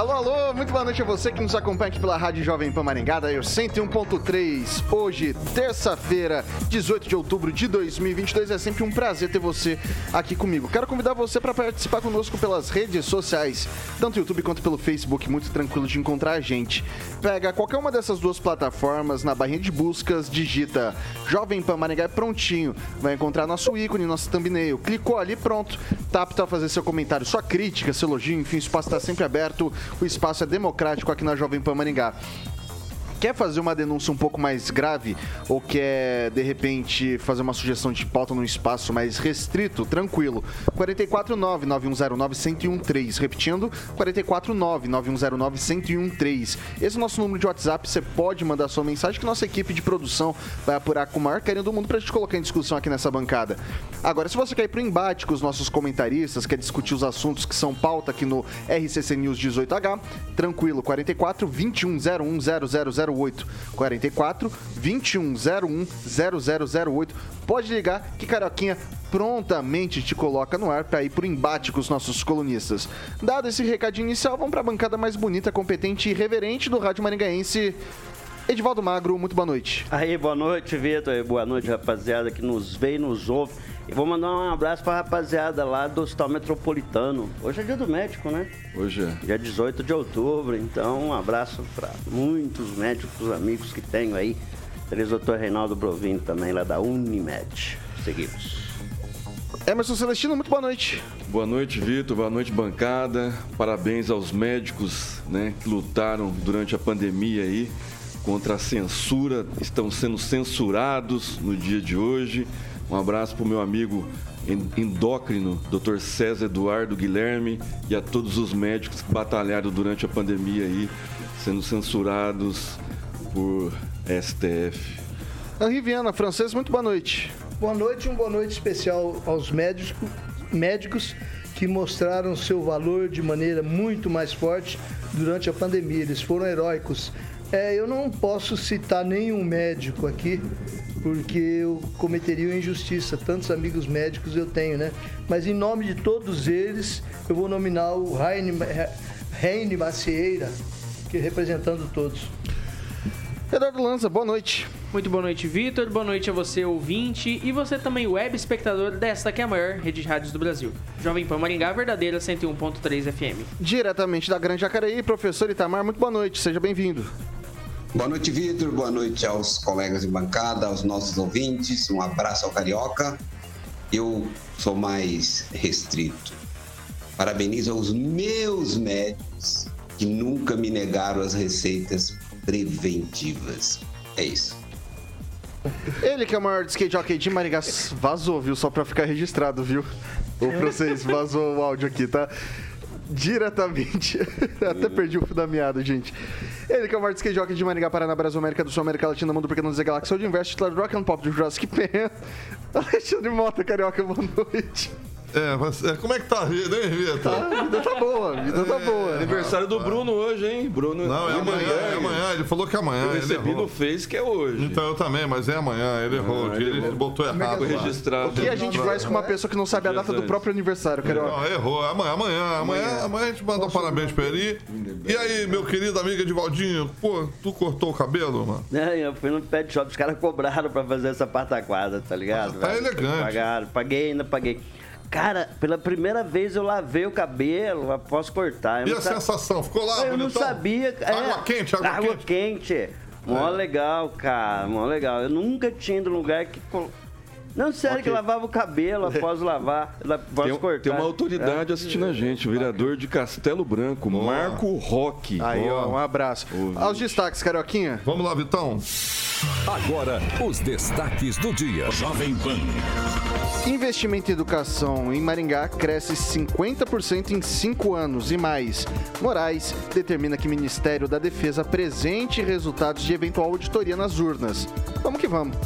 Alô, alô, muito boa noite a você que nos acompanha aqui pela Rádio Jovem Pan Maringá, da 101.3. Hoje, terça-feira, 18 de outubro de 2022. É sempre um prazer ter você aqui comigo. Quero convidar você para participar conosco pelas redes sociais, tanto no YouTube quanto pelo Facebook, muito tranquilo de encontrar a gente. Pega qualquer uma dessas duas plataformas, na barrinha de buscas, digita Jovem Pan Maringá é prontinho. Vai encontrar nosso ícone, nosso thumbnail. Clicou ali, pronto. Tá apto a fazer seu comentário, sua crítica, seu elogio, enfim, o espaço está sempre aberto o espaço é democrático aqui na Jovem Pan Maringá quer fazer uma denúncia um pouco mais grave ou quer, de repente, fazer uma sugestão de pauta num espaço mais restrito, tranquilo. 449-9109-1013. Repetindo, 449-9109-1013. Esse é o nosso número de WhatsApp. Você pode mandar sua mensagem que nossa equipe de produção vai apurar com o maior carinho do mundo pra gente colocar em discussão aqui nessa bancada. Agora, se você quer ir pro embate com os nossos comentaristas, quer discutir os assuntos que são pauta aqui no RCC News 18H, tranquilo, 44 2101 0008 0008 44 2101 0008. Pode ligar que Carioquinha prontamente te coloca no ar para ir pro embate com os nossos colunistas. Dado esse recadinho inicial, vamos para a bancada mais bonita, competente e reverente do Rádio Maringaense. Edivaldo Magro, muito boa noite. Aí, boa noite, Vitor. Boa noite, rapaziada que nos vê e nos ouve. E vou mandar um abraço pra rapaziada lá do Hospital Metropolitano. Hoje é dia do médico, né? Hoje é. Dia 18 de outubro. Então, um abraço para muitos médicos, amigos que tenho aí. Feliz doutor Reinaldo Brovino também, lá da Unimed. Seguimos. Emerson Celestino, muito boa noite. Boa noite, Vitor. Boa noite, bancada. Parabéns aos médicos né, que lutaram durante a pandemia aí contra a censura, estão sendo censurados no dia de hoje. Um abraço para o meu amigo endócrino, Dr. César Eduardo Guilherme, e a todos os médicos que batalharam durante a pandemia aí, sendo censurados por STF. Henri Viana, francês, muito boa noite. Boa noite e uma boa noite especial aos médicos, médicos que mostraram seu valor de maneira muito mais forte durante a pandemia. Eles foram heróicos. É, eu não posso citar nenhum médico aqui, porque eu cometeria uma injustiça. Tantos amigos médicos eu tenho, né? Mas em nome de todos eles, eu vou nominar o Reine Macieira, que é representando todos. Eduardo Lanza, boa noite. Muito boa noite, Vitor. Boa noite a você, ouvinte, e você também, web espectador desta que é a maior rede de rádios do Brasil. Jovem Pan Maringá, verdadeira 101.3 FM. Diretamente da Grande Jacareí, professor Itamar, muito boa noite, seja bem-vindo. Boa noite, Vitor. Boa noite aos colegas de bancada, aos nossos ouvintes. Um abraço ao Carioca. Eu sou mais restrito. Parabenizo aos meus médicos que nunca me negaram as receitas preventivas. É isso. Ele que é o maior skate jockey de Maringá vazou, viu? Só pra ficar registrado, viu? Ou pra vocês, vazou o áudio aqui, tá? Diretamente. Até perdi o fio da meada, gente. Ele que é o maior skate jockey de Maringá, Paraná, Brasil, América do Sul, América Latina, Mundo Pequeno, Zé Galáxia, de Invest, Rock and Pop do Jurassic Pan. Alexandre Mota, Carioca, boa noite. É, mas é, como é que tá a vida, hein, Vitor? Tá, a vida tá boa, a vida tá é, tá boa. Aniversário do Bruno hoje, hein? Bruno. Não, é amanhã, é amanhã. Ele falou que é amanhã. Eu recebi no Face que é hoje. Então eu também, mas é amanhã. Ele errou. Ah, ele, ele botou errado. Registrado. O que a gente faz com uma pessoa que não sabe a data do próprio aniversário, Carioca? Não, errou. Amanhã, amanhã, amanhã, amanhã a gente manda um parabéns pra ele. E aí, meu querido amigo Edivaldinho, pô, tu cortou o cabelo, mano? Não, eu fui no pet shop, os caras cobraram pra fazer essa pataquada, tá ligado? Ah, tá elegante. Pagaram, paguei, ainda paguei. Cara, pela primeira vez eu lavei o cabelo após cortar. Eu e a sensação? Ficou lá, Eu bonitão? não sabia. Água é, quente, água, água quente. quente. Mó é. legal, cara, mó legal. Eu nunca tinha ido num lugar que Não, sério, Ok. que lavava o cabelo após lavar, após Tem, cortar. tem uma autoridade assistindo a gente, o vereador de Castelo Branco, Marco Roque. Aí, ó, um abraço. Aos destaques, Carioquinha. Vamos lá, Vitão. Agora, os destaques do dia. Jovem Pan. Investimento em educação em Maringá cresce 50% em cinco anos e mais. Moraes determina que o Ministério da Defesa apresente resultados de eventual auditoria nas urnas. Vamos que vamos.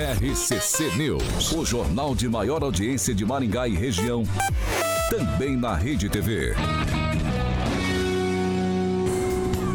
RCC News, o jornal de maior audiência de Maringá e região. Também na Rede TV.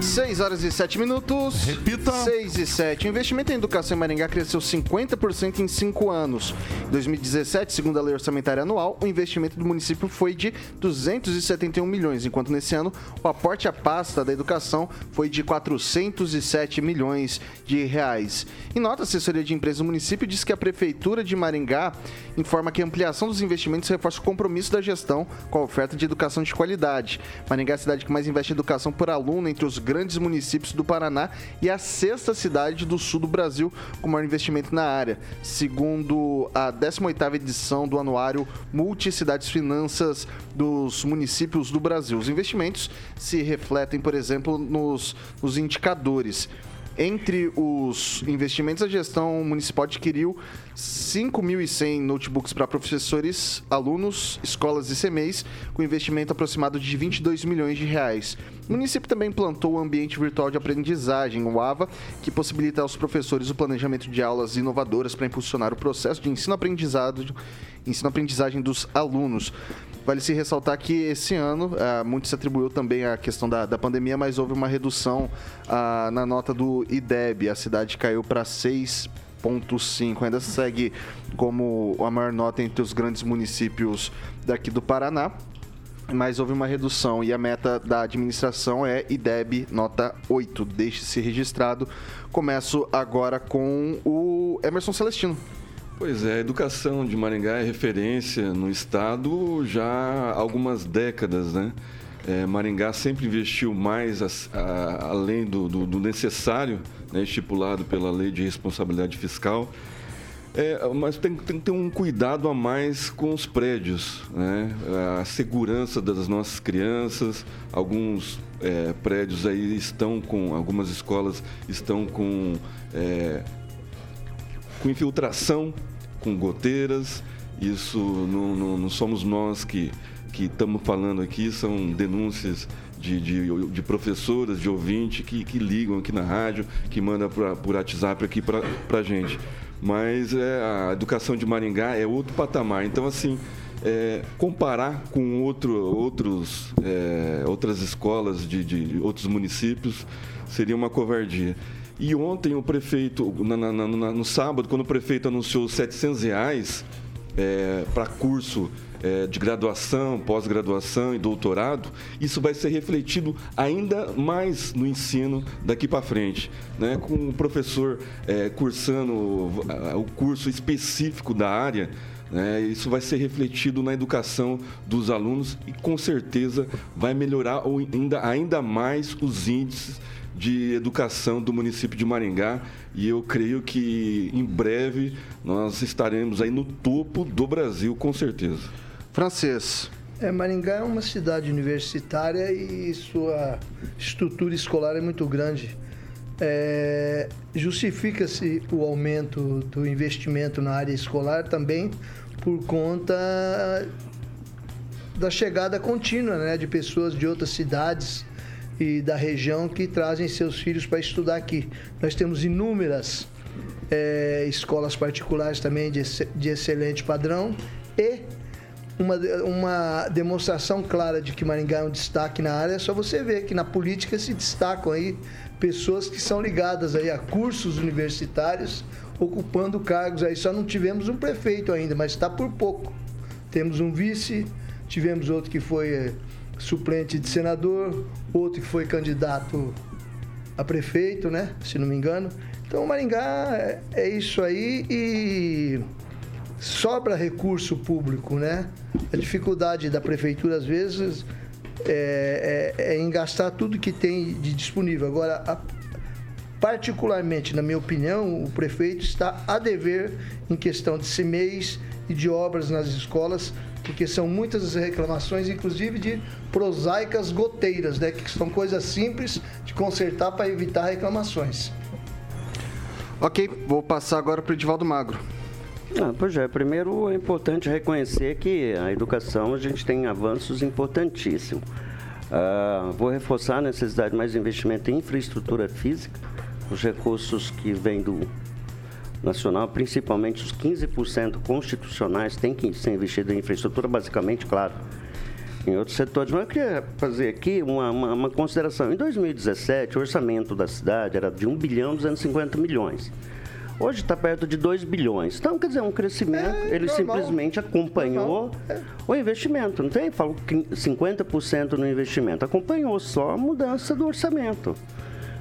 6 horas e 7 minutos. Repita. 6 e 7. O investimento em educação em Maringá cresceu 50% em 5 anos. Em 2017, segundo a lei orçamentária anual, o investimento do município foi de 271 milhões, enquanto nesse ano o aporte à pasta da educação foi de 407 milhões de reais. Em nota, a assessoria de empresas do município diz que a prefeitura de Maringá informa que a ampliação dos investimentos reforça o compromisso da gestão com a oferta de educação de qualidade. Maringá é a cidade que mais investe em educação por aluno entre os grandes municípios do Paraná e a sexta cidade do sul do Brasil com maior investimento na área, segundo a 18ª edição do anuário Multicidades Finanças dos Municípios do Brasil. Os investimentos se refletem, por exemplo, nos, nos indicadores. Entre os investimentos, a gestão municipal adquiriu 5.100 notebooks para professores, alunos, escolas e CMEs, com investimento aproximado de 22 milhões de reais. O município também implantou o Ambiente Virtual de Aprendizagem, o AVA, que possibilita aos professores o planejamento de aulas inovadoras para impulsionar o processo de ensino-aprendizado ensino-aprendizagem dos alunos. Vale se ressaltar que esse ano, ah, muito se atribuiu também à questão da, da pandemia, mas houve uma redução ah, na nota do IDEB. A cidade caiu para 6,5. Ainda segue como a maior nota entre os grandes municípios daqui do Paraná. Mas houve uma redução e a meta da administração é IDEB nota 8. Deixe-se registrado. Começo agora com o Emerson Celestino. Pois é, a educação de Maringá é referência no estado já há algumas décadas, né? É, Maringá sempre investiu mais as- a- além do, do- do necessário, né, estipulado pela lei de responsabilidade fiscal. É, mas tem, tem que ter um cuidado a mais com os prédios, né? A segurança das nossas crianças, alguns é, prédios aí estão com, algumas escolas estão com é, com infiltração, com goteiras. Isso não, não- não somos nós que que estamos falando aqui, são denúncias de, de, de professoras, de ouvintes que, que ligam aqui na rádio, que mandam por WhatsApp aqui para a gente. Mas é, a educação de Maringá é outro patamar. Então, assim, é, comparar com outro, outros, é, outras escolas de, de outros municípios seria uma covardia. E ontem o prefeito, na- na- na- no sábado, quando o prefeito anunciou os 700 reais para curso é, de graduação, pós-graduação e doutorado, isso vai ser refletido ainda mais no ensino daqui para frente, né? com o professor é, cursando o curso específico da área. né? Isso vai ser refletido na educação dos alunos e com certeza vai melhorar ainda, ainda mais os índices de educação do município de Maringá e eu creio que em breve nós estaremos aí no topo do Brasil, com certeza. Francês. É, Maringá é uma cidade universitária e sua estrutura escolar é muito grande. É, Justifica-se o aumento do investimento na área escolar também por conta da chegada contínua né, de pessoas de outras cidades e da região que trazem seus filhos para estudar aqui. Nós temos inúmeras é, escolas particulares também de, de excelente padrão e uma, uma demonstração clara de que Maringá é um destaque na área, é só você ver que na política se destacam aí pessoas que são ligadas aí a cursos universitários, ocupando cargos aí. Só não tivemos um prefeito ainda, mas está por pouco. Temos um vice, tivemos outro que foi eh, suplente de senador, outro que foi candidato a prefeito, né? Se não me engano. Então, Maringá é, é isso aí e sobra recurso público, né? A dificuldade da prefeitura, às vezes, é, é, é em gastar tudo que tem de disponível. Agora, a, particularmente, na minha opinião, o prefeito está a dever em questão de CMEIs e de obras nas escolas, porque são muitas as reclamações, inclusive de prosaicas goteiras, né, que são coisas simples de consertar para evitar reclamações. Ok, vou passar agora para o Edivaldo Magro. Ah, pois é, primeiro é importante reconhecer que a educação a gente tem avanços importantíssimos. Ah, vou reforçar a necessidade de mais investimento em infraestrutura física, os recursos que vêm do nacional, principalmente os 15% constitucionais, têm que ser investidos em infraestrutura, basicamente, claro, em outros setores. Mas eu queria fazer aqui uma, uma, uma consideração. Em 2017, o orçamento da cidade era de 1 bilhão 250 milhões. Hoje está perto de 2 bilhões. Então, quer dizer, um crescimento, é, ele normal. simplesmente acompanhou é. o investimento. Não tem? Falo 50% no investimento. Acompanhou só a mudança do orçamento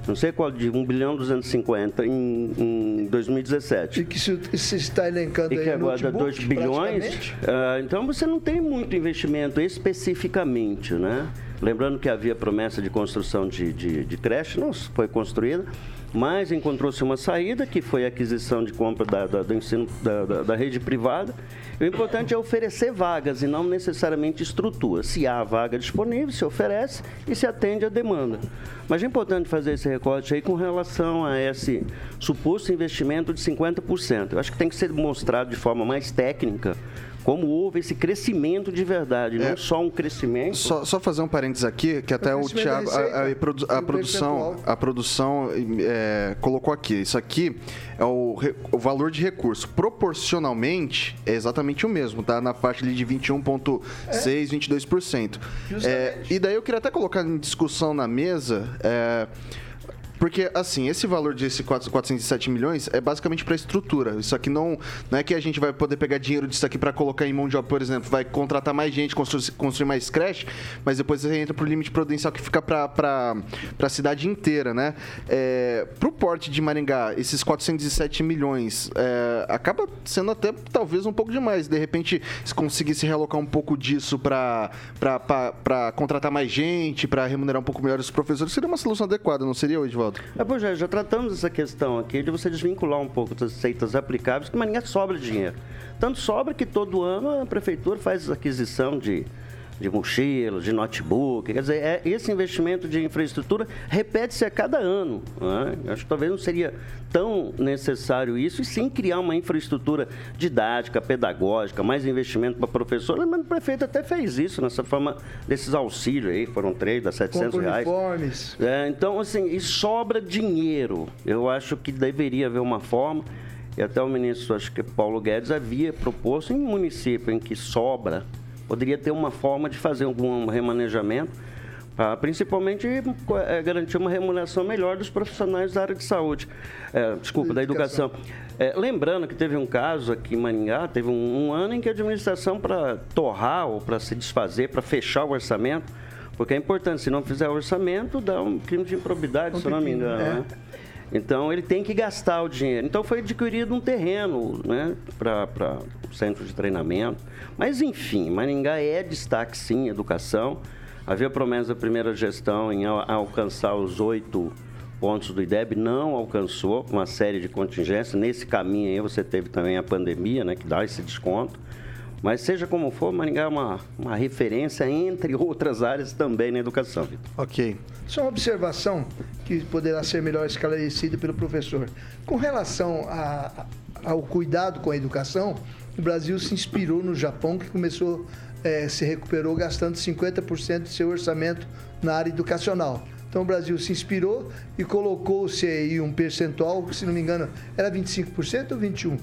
não sei qual, de 1 bilhão 250 em, em 2017. E que se, se está elencando e que agora dá 2 bilhões, uh, então você não tem muito investimento especificamente, né? Lembrando que havia promessa de construção de, de, de creche, não foi construída, mas encontrou-se uma saída, que foi a aquisição de compra da, da do ensino da, da, da rede privada, o importante é oferecer vagas e não necessariamente estrutura. Se há vaga disponível, se oferece e se atende à demanda. Mas é importante fazer esse recorte aí com relação a esse suposto investimento de 50%. Eu acho que tem que ser mostrado de forma mais técnica como houve esse crescimento de verdade, é, não só um crescimento. Só, só, fazer um parênteses aqui, que até o, o Thiago, a, a, a, a produção, a produção é, colocou aqui. Isso aqui é o, o valor de recurso. Proporcionalmente, é exatamente o mesmo, tá? Na faixa ali de 21,6%, é. 22%. É, e daí eu queria até colocar em discussão na mesa. Porque, assim, esse valor de 407 milhões é basicamente para estrutura. Isso aqui não, não é que a gente vai poder pegar dinheiro disso aqui para colocar em mão de obra, por exemplo, vai contratar mais gente, construir, construir mais creche, mas depois você entra pro limite prudencial que fica para a cidade inteira, né? É, pro porte de Maringá, esses 407 milhões é, acaba sendo até talvez um pouco demais. De repente, se conseguisse realocar um pouco disso para contratar mais gente, para remunerar um pouco melhor os professores, seria uma solução adequada, não seria, Edivaldo? É, pois é, já tratamos essa questão aqui de você desvincular um pouco das receitas aplicáveis, que ninguém sobra dinheiro. Tanto sobra que todo ano a prefeitura faz aquisição de de mochila, de notebook. Quer dizer, é, esse investimento de infraestrutura repete-se a cada ano. Né? Acho que talvez não seria tão necessário isso, e sim criar uma infraestrutura didática, pedagógica, mais investimento para professores. Mas o prefeito até fez isso nessa forma desses auxílios aí, foram três, das 700 reais. Uniformes. É, então, assim, e sobra dinheiro. Eu acho que deveria haver uma forma e até o ministro, acho que Paulo Guedes, havia proposto em município em que sobra Poderia ter uma forma de fazer algum remanejamento, para principalmente é, garantir uma remuneração melhor dos profissionais da área de saúde, é, desculpa, da educação. É, lembrando que teve um caso aqui em Maringá, teve um, um ano em que a administração, para torrar ou para se desfazer, para fechar o orçamento, porque é importante, se não fizer orçamento, dá um crime de improbidade, um se eu não me engano. É. Né? Então ele tem que gastar o dinheiro. Então foi adquirido um terreno né, para o centro de treinamento. Mas enfim, Maringá é destaque sim educação. Havia promessa da primeira gestão em alcançar os oito pontos do IDEB, não alcançou, uma série de contingências. Nesse caminho aí você teve também a pandemia, né, que dá esse desconto. Mas seja como for, Maringá é uma, uma referência, entre outras áreas, também na educação. Ok. Só uma observação que poderá ser melhor esclarecida pelo professor. Com relação a, ao cuidado com a educação, o Brasil se inspirou no Japão, que começou, é, se recuperou gastando 50% de seu orçamento na área educacional. Então o Brasil se inspirou e colocou-se aí um percentual, que se não me engano era 25% ou 21%?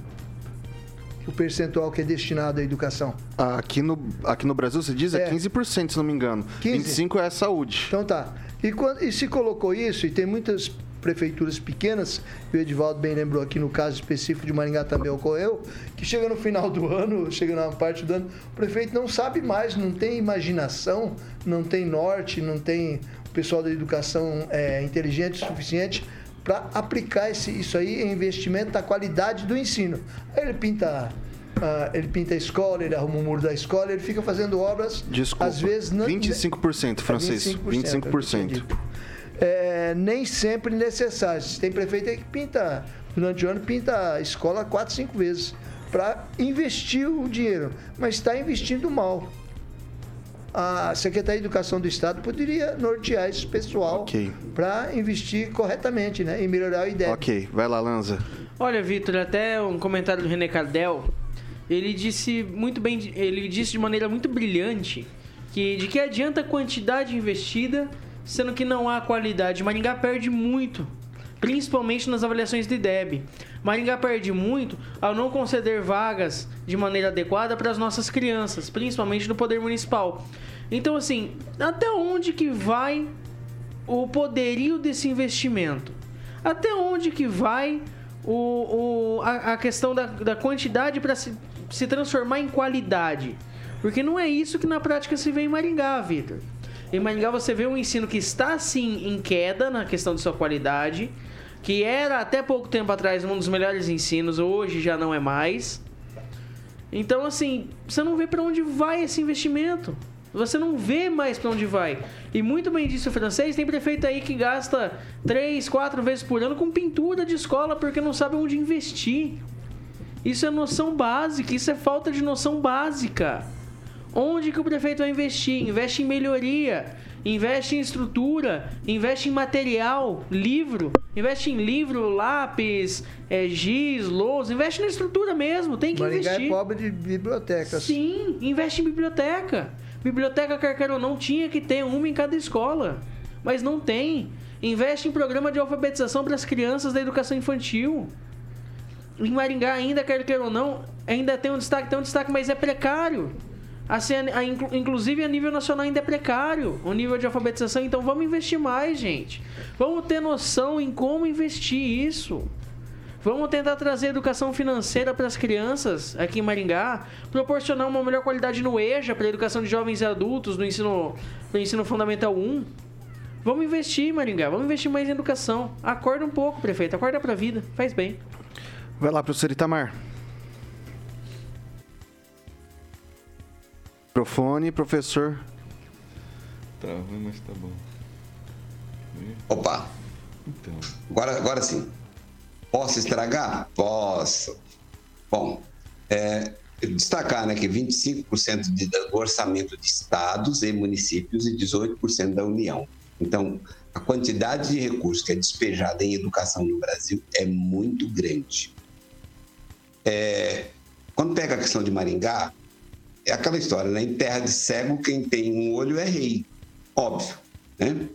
O percentual que é destinado à educação? Aqui no, aqui no Brasil, você diz, é, é 15%, se não me engano. 15? 25% é a saúde. Então tá. E, quando, e se colocou isso, e tem muitas prefeituras pequenas, o Edivaldo bem lembrou aqui no caso específico de Maringá também ocorreu, que chega no final do ano, chega na parte do ano, o prefeito não sabe mais, não tem imaginação, não tem norte, não tem o pessoal da educação é, inteligente o suficiente para aplicar esse, isso aí em investimento da qualidade do ensino. Aí ele pinta ah, ele pinta a escola, ele arruma o muro da escola, ele fica fazendo obras, Desculpa. às vezes... Não, 25%, francês. 25%. 25%. É, nem sempre necessários. Tem prefeito aí que pinta, durante o ano, pinta a escola quatro, cinco vezes para investir o dinheiro, mas está investindo mal. A Secretaria de Educação do Estado poderia nortear esse pessoal Ok. para investir corretamente né, e melhorar o IDEB. Ok, vai lá, Lanza. Olha, Vitor, até um comentário do René Cardel, ele disse muito bem, ele disse de maneira muito brilhante que de que adianta a quantidade investida, sendo que não há qualidade. Maringá perde muito, principalmente nas avaliações de IDEB. Maringá perde muito ao não conceder vagas de maneira adequada para as nossas crianças, principalmente no poder municipal. Então, assim, até onde que vai o poderio desse investimento? Até onde que vai o, o- a, a questão da, da quantidade para se, se transformar em qualidade? Porque não é isso que na prática se vê em Maringá, Vitor. Em Maringá você vê um ensino que está sim em queda na questão de sua qualidade, que era até pouco tempo atrás um dos melhores ensinos, hoje já não é mais. Então, assim, você não vê para onde vai esse investimento. Você não vê mais para onde vai. E muito bem disse o francês, tem prefeito aí que gasta três, quatro vezes por ano com pintura de escola porque não sabe onde investir. Isso é noção básica, isso é falta de noção básica. Onde que o prefeito vai investir? Investe em melhoria, investe em estrutura, investe em material, livro, investe em livro, lápis, é, giz, lousa, investe na estrutura mesmo, tem que Maringá investir. é pobre de bibliotecas. Sim, investe em biblioteca. Biblioteca, quer queira ou não, tinha que ter uma em cada escola. Mas não tem. Investe em programa de alfabetização para as crianças da educação infantil. Em Maringá, ainda, quer queira ou não, ainda tem um destaque, tem um destaque, mas é precário. Assim, a- a- inclu- inclusive a nível nacional ainda é precário o nível de alfabetização, então vamos investir mais, gente. Vamos ter noção em como investir isso. Vamos tentar trazer educação financeira para as crianças aqui em Maringá, proporcionar uma melhor qualidade no EJA para a educação de jovens e adultos no ensino, no ensino fundamental 1. Vamos investir, Maringá, vamos investir mais em educação. Acorda um pouco, prefeito, acorda para a vida, faz bem. Vai lá, professor Itamar. Microfone, professor. Travou, mas tá bom. Opa, Então, agora, agora sim. Posso estragar? Posso. Bom, é, destacar né, que 25% de- do orçamento de estados e municípios e 18% da União. Então, a quantidade de recursos que é despejada em educação no Brasil é muito grande. É, quando pega a questão de Maringá, é aquela história, né? Em terra de cego, quem tem um olho é rei. Óbvio, né?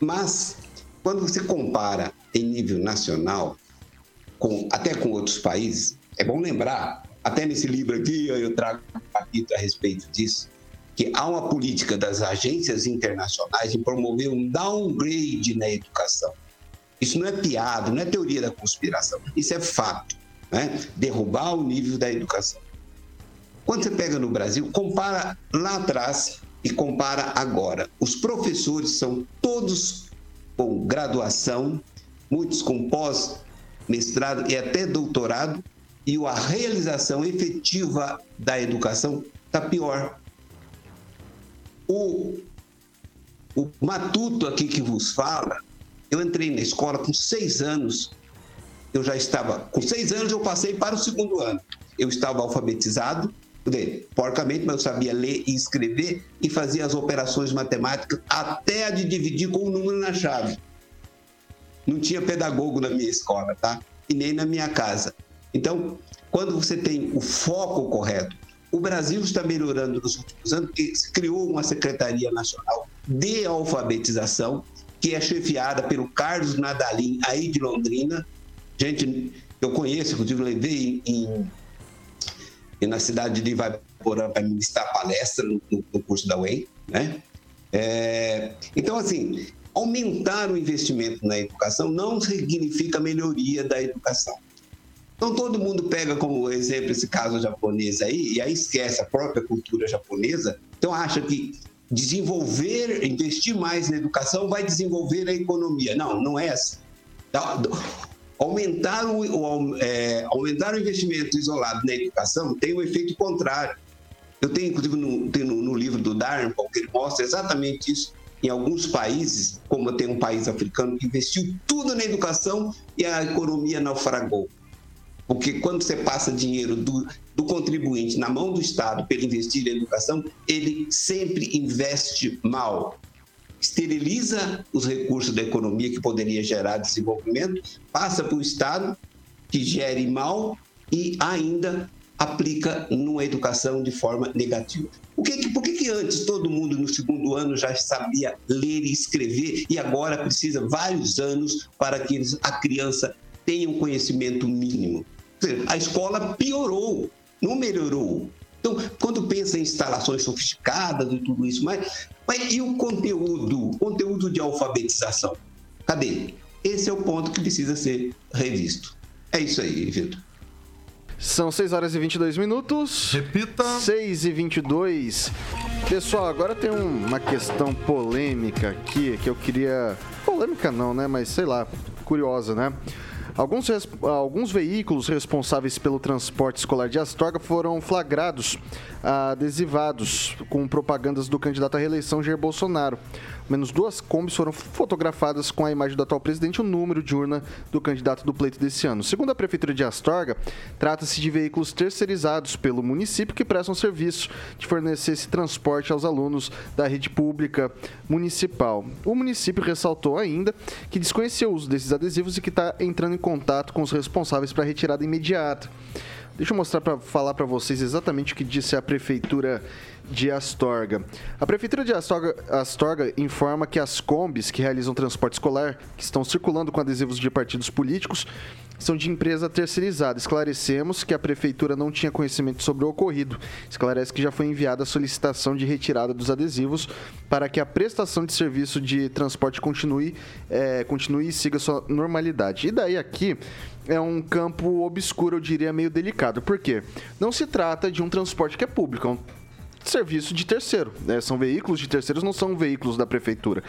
Mas, quando você compara em nível nacional, com, até com outros países, é bom lembrar, até nesse livro aqui eu trago um capítulo a respeito disso, que há uma política das agências internacionais de promover um downgrade na educação. Isso não é piada, não é teoria da conspiração, isso é fato. Né? Derrubar o nível da educação. Quando você pega no Brasil, compara lá atrás e compara agora. Os professores são todos com graduação, muitos com pós-mestrado e até doutorado, e a realização efetiva da educação está pior. O, o matuto aqui que vos fala, eu entrei na escola com seis anos, eu já estava, com seis anos eu passei para o segundo ano. Eu estava alfabetizado, dizer, porcamente, mas eu sabia ler e escrever e fazia as operações matemáticas até a de dividir com o número na chave. Não tinha pedagogo na minha escola, tá? E nem na minha casa. Então, quando você tem o foco correto, o Brasil está melhorando nos últimos anos, porque se criou uma Secretaria Nacional de Alfabetização, que é chefiada pelo Carlos Nadalim, aí de Londrina. Gente, eu conheço, inclusive levei em, em na cidade de Ivaiporã para ministrar palestra no, no, curso da UEM, né? É, então, assim, aumentar o investimento na educação não significa melhoria da educação. Então, todo mundo pega como exemplo esse caso japonês aí, e aí esquece a própria cultura japonesa, então acha que desenvolver, investir mais na educação vai desenvolver a economia. Não, não é assim. Aumentar o, o é, aumentar o investimento isolado na educação tem um efeito contrário. Eu tenho, inclusive, no, no, no livro do Darwin, que ele mostra exatamente isso. Em alguns países, como tem um país africano que investiu tudo na educação e a economia naufragou. Porque quando você passa dinheiro do, do contribuinte na mão do Estado para investir em educação, ele sempre investe mal esteriliza os recursos da economia que poderia gerar desenvolvimento, passa para o Estado, que gere mal e ainda aplica numa educação de forma negativa. Por que, por que, que antes todo mundo no segundo ano já sabia ler e escrever e agora precisa vários anos para que a criança tenha um conhecimento mínimo? A escola piorou, não melhorou. Então, quando pensa em instalações sofisticadas e tudo isso, mas, mas e o conteúdo, conteúdo de alfabetização? Cadê? Esse é o ponto que precisa ser revisto. É isso aí, Vitor. São 6 horas e 22 minutos. Repita. 6 e 22. Pessoal, agora tem uma questão polêmica aqui que eu queria. Polêmica não, né? Mas sei lá, curiosa, né? Alguns, alguns veículos responsáveis pelo transporte escolar de Astorga foram flagrados, adesivados com propagandas do candidato à reeleição Jair Bolsonaro. Menos duas combis foram fotografadas com a imagem do atual presidente e o número de urna do candidato do pleito desse ano. Segundo a Prefeitura de Astorga, trata-se de veículos terceirizados pelo município que prestam serviço de fornecer esse transporte aos alunos da rede pública municipal. O município ressaltou ainda que desconhecia o uso desses adesivos e que está entrando em contato com os responsáveis para retirada imediata. Deixa eu mostrar para falar para vocês exatamente o que disse a prefeitura de Astorga. A Prefeitura de Astorga, Astorga, informa que as combis que realizam transporte escolar, que estão circulando com adesivos de partidos políticos, são de empresa terceirizada. Esclarecemos que a Prefeitura não tinha conhecimento sobre o ocorrido. Esclarece que já foi enviada a solicitação de retirada dos adesivos para que a prestação de serviço de transporte continue, é, continue e siga sua normalidade. E daí aqui é um campo obscuro, eu diria, meio delicado. Por quê? Não se trata de um transporte que é público, é um serviço de terceiro. Né? São veículos de terceiros, não são veículos da prefeitura.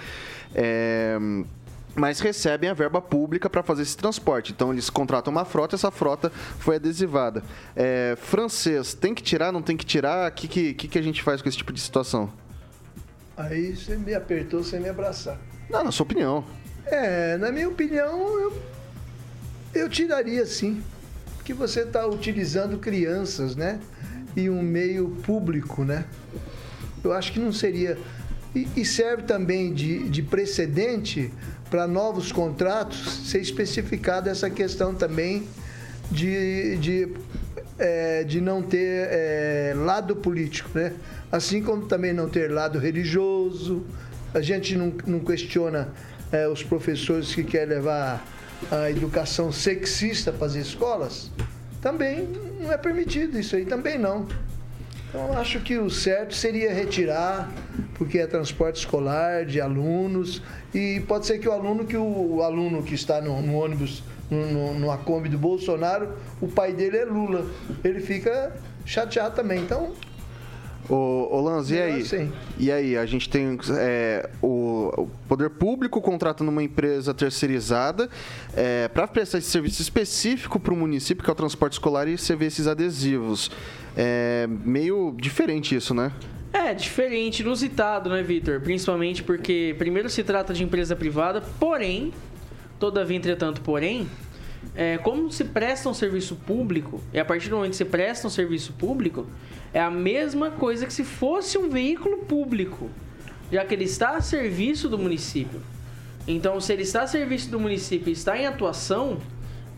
É mas recebem a verba pública para fazer esse transporte. Então eles contratam uma frota, essa frota foi adesivada. É, francês, tem que tirar, não tem que tirar? O que, que, que a gente faz com esse tipo de situação? Aí você me apertou sem me abraçar. Não, na sua opinião. É, na minha opinião, eu, eu tiraria sim. Porque você está utilizando crianças, né? E um meio público, né? Eu acho que não seria. E, e serve também de, de precedente para novos contratos ser especificada essa questão também de, de, é, de não ter é, lado político, né? Assim como também não ter lado religioso. A gente não, não questiona é, os professores que querem levar a educação sexista para as escolas também não é permitido isso aí, também não. Então, acho que o certo seria retirar, porque é transporte escolar de alunos, e pode ser que o aluno que o, o aluno que está no, no ônibus, no, no, numa Kombi do Bolsonaro, o pai dele é Lula. Ele fica chateado também. Então, Ô, ô Lanz, e aí? Sim. E aí, a gente tem é, o, o, poder público contratando uma empresa terceirizada é, para prestar esse serviço específico para o município, que é o transporte escolar, e você vê esses adesivos. É meio diferente isso, né? É, diferente, inusitado, né, Vitor? Principalmente porque, primeiro, se trata de empresa privada, porém, todavia, entretanto, porém, é, como se presta um serviço público, e a partir do momento que se presta um serviço público, é a mesma coisa que se fosse um veículo público, já que ele está a serviço do município. Então, se ele está a serviço do município e está em atuação,